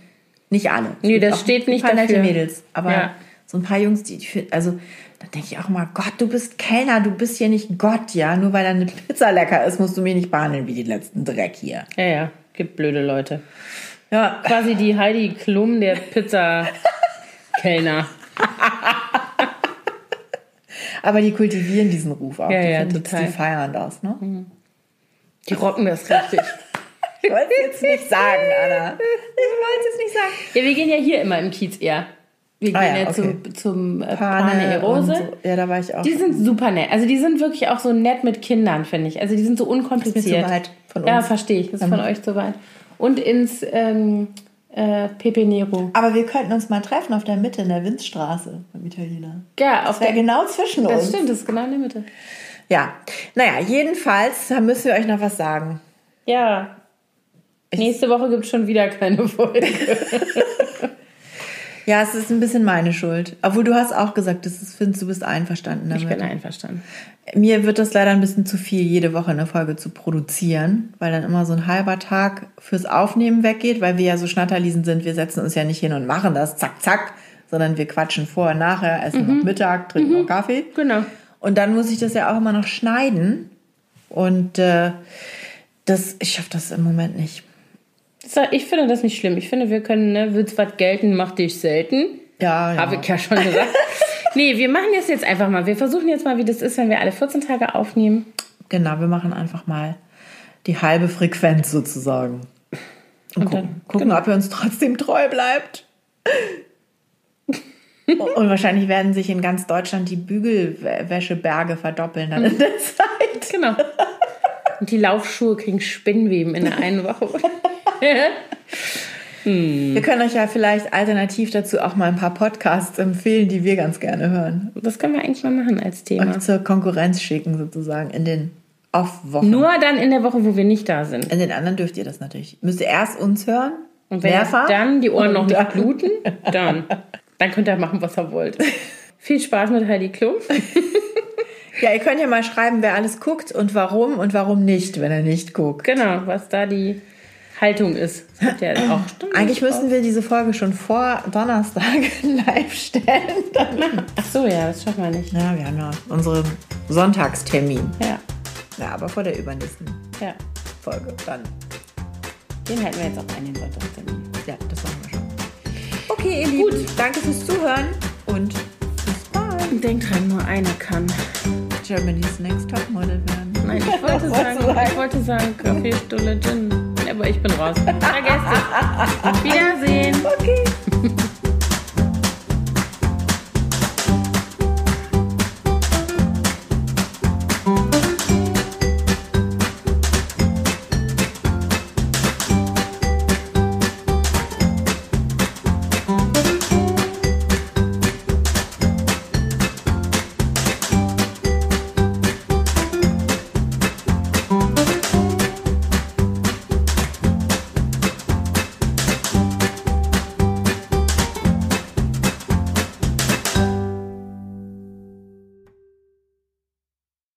nicht alle. Es Nee, das steht nicht ein paar nette dafür. Mädels. Aber Ja. so ein paar Jungs, die, die also da denke ich auch mal, Gott, du bist Kellner, du bist hier nicht Gott, ja. Nur weil deine Pizza lecker ist, musst du mich nicht behandeln wie die letzten Dreck hier. Ja, ja, gibt blöde Leute. Ja, Quasi die Heidi Klum der Pizza-Kellner. aber die kultivieren diesen Ruf auch. Ja, die, ja, finden- total. Mhm. die feiern das, ne? Die rocken das richtig. Ich wollte es jetzt nicht sagen, Anna. Ich wollte es nicht sagen. Ja, wir gehen ja hier immer im Kiez eher. Wir Ah gehen ja, ja, okay. zum, zum äh, Pane Pane Erose. so. Ja, da war ich auch. Die sind super nett. Also die sind wirklich auch so nett mit Kindern, finde ich. Also die sind so unkompliziert. Ist mir zu weit von Ja, uns. verstehe ich. Das ist von euch zu weit. Und ins ähm, äh, Pepe Nero. aber wir könnten uns mal treffen auf der Mitte in der Winzstraße beim Italiener. Ja, auf Das der, genau zwischen das uns. stimmt, das ist genau in der Mitte. Ja, naja, jedenfalls da müssen wir euch noch was sagen. Ja. Nächste Woche gibt es schon wieder keine Folge. Ja, es ist ein bisschen meine Schuld. Obwohl du hast auch gesagt, das ist, findest du bist einverstanden damit. Ich bin einverstanden. Mir wird das leider ein bisschen zu viel, jede Woche eine Folge zu produzieren, weil dann immer so ein halber Tag fürs Aufnehmen weggeht, weil wir ja so Schnatterliesen sind. Wir setzen uns ja nicht hin und machen das zack, zack, sondern wir quatschen vorher, nachher, essen noch Mittag, trinken noch Kaffee. Genau. Und dann muss ich das ja auch immer noch schneiden. Und äh, das, ich schaffe das im Moment nicht. Ich finde das nicht schlimm. Ich finde, wir können, ne, wird's was gelten, mach dich selten. Ja, ja. Habe ich ja schon gesagt. nee, wir machen das jetzt einfach mal. Wir versuchen jetzt mal, wie das ist, wenn wir alle 14 Tage aufnehmen. Genau, wir machen einfach mal die halbe Frequenz sozusagen. Und, gucken, dann- gucken ob ihr uns trotzdem treu bleibt. Und wahrscheinlich werden sich in ganz Deutschland die Bügelwäscheberge verdoppeln dann in der Zeit. Genau. Und die Laufschuhe kriegen Spinnweben in der einen Woche. Wir können euch ja vielleicht alternativ dazu auch mal ein paar Podcasts empfehlen, die wir ganz gerne hören. Das können wir eigentlich mal machen als Thema. Euch zur Konkurrenz schicken sozusagen in den Off-Wochen. Nur dann in der Woche, wo wir nicht da sind. In den anderen dürft ihr das natürlich. Müsst ihr erst uns hören. Und wenn mehrfach. dann die Ohren noch nicht bluten, dann, dann könnt ihr machen, was ihr wollt. Viel Spaß mit Heidi Klum. Ja, ihr könnt ja mal schreiben, wer alles guckt und warum und warum nicht, wenn er nicht guckt. Genau, was da die Haltung ist. Ja. Eigentlich müssen wir diese Folge schon vor Donnerstag live stellen. Dann- Ach so, ja, das schaffen wir nicht. Ja, wir haben ja unseren Sonntagstermin. Ja, Ja, aber vor der übernächsten ja. Folge dann. Den halten wir jetzt auch ein, den Sonntagstermin. Ja, das machen wir schon. Okay, ihr Lieben, danke fürs Zuhören und bis bald. Denkt dran, nur einer kann. Germany's Next Topmodel werden. Nein, ich wollte sagen? ich wollte sagen, Kaffeestulle Gin. Aber ich bin raus. Vergesst es. Wiedersehen. Okay.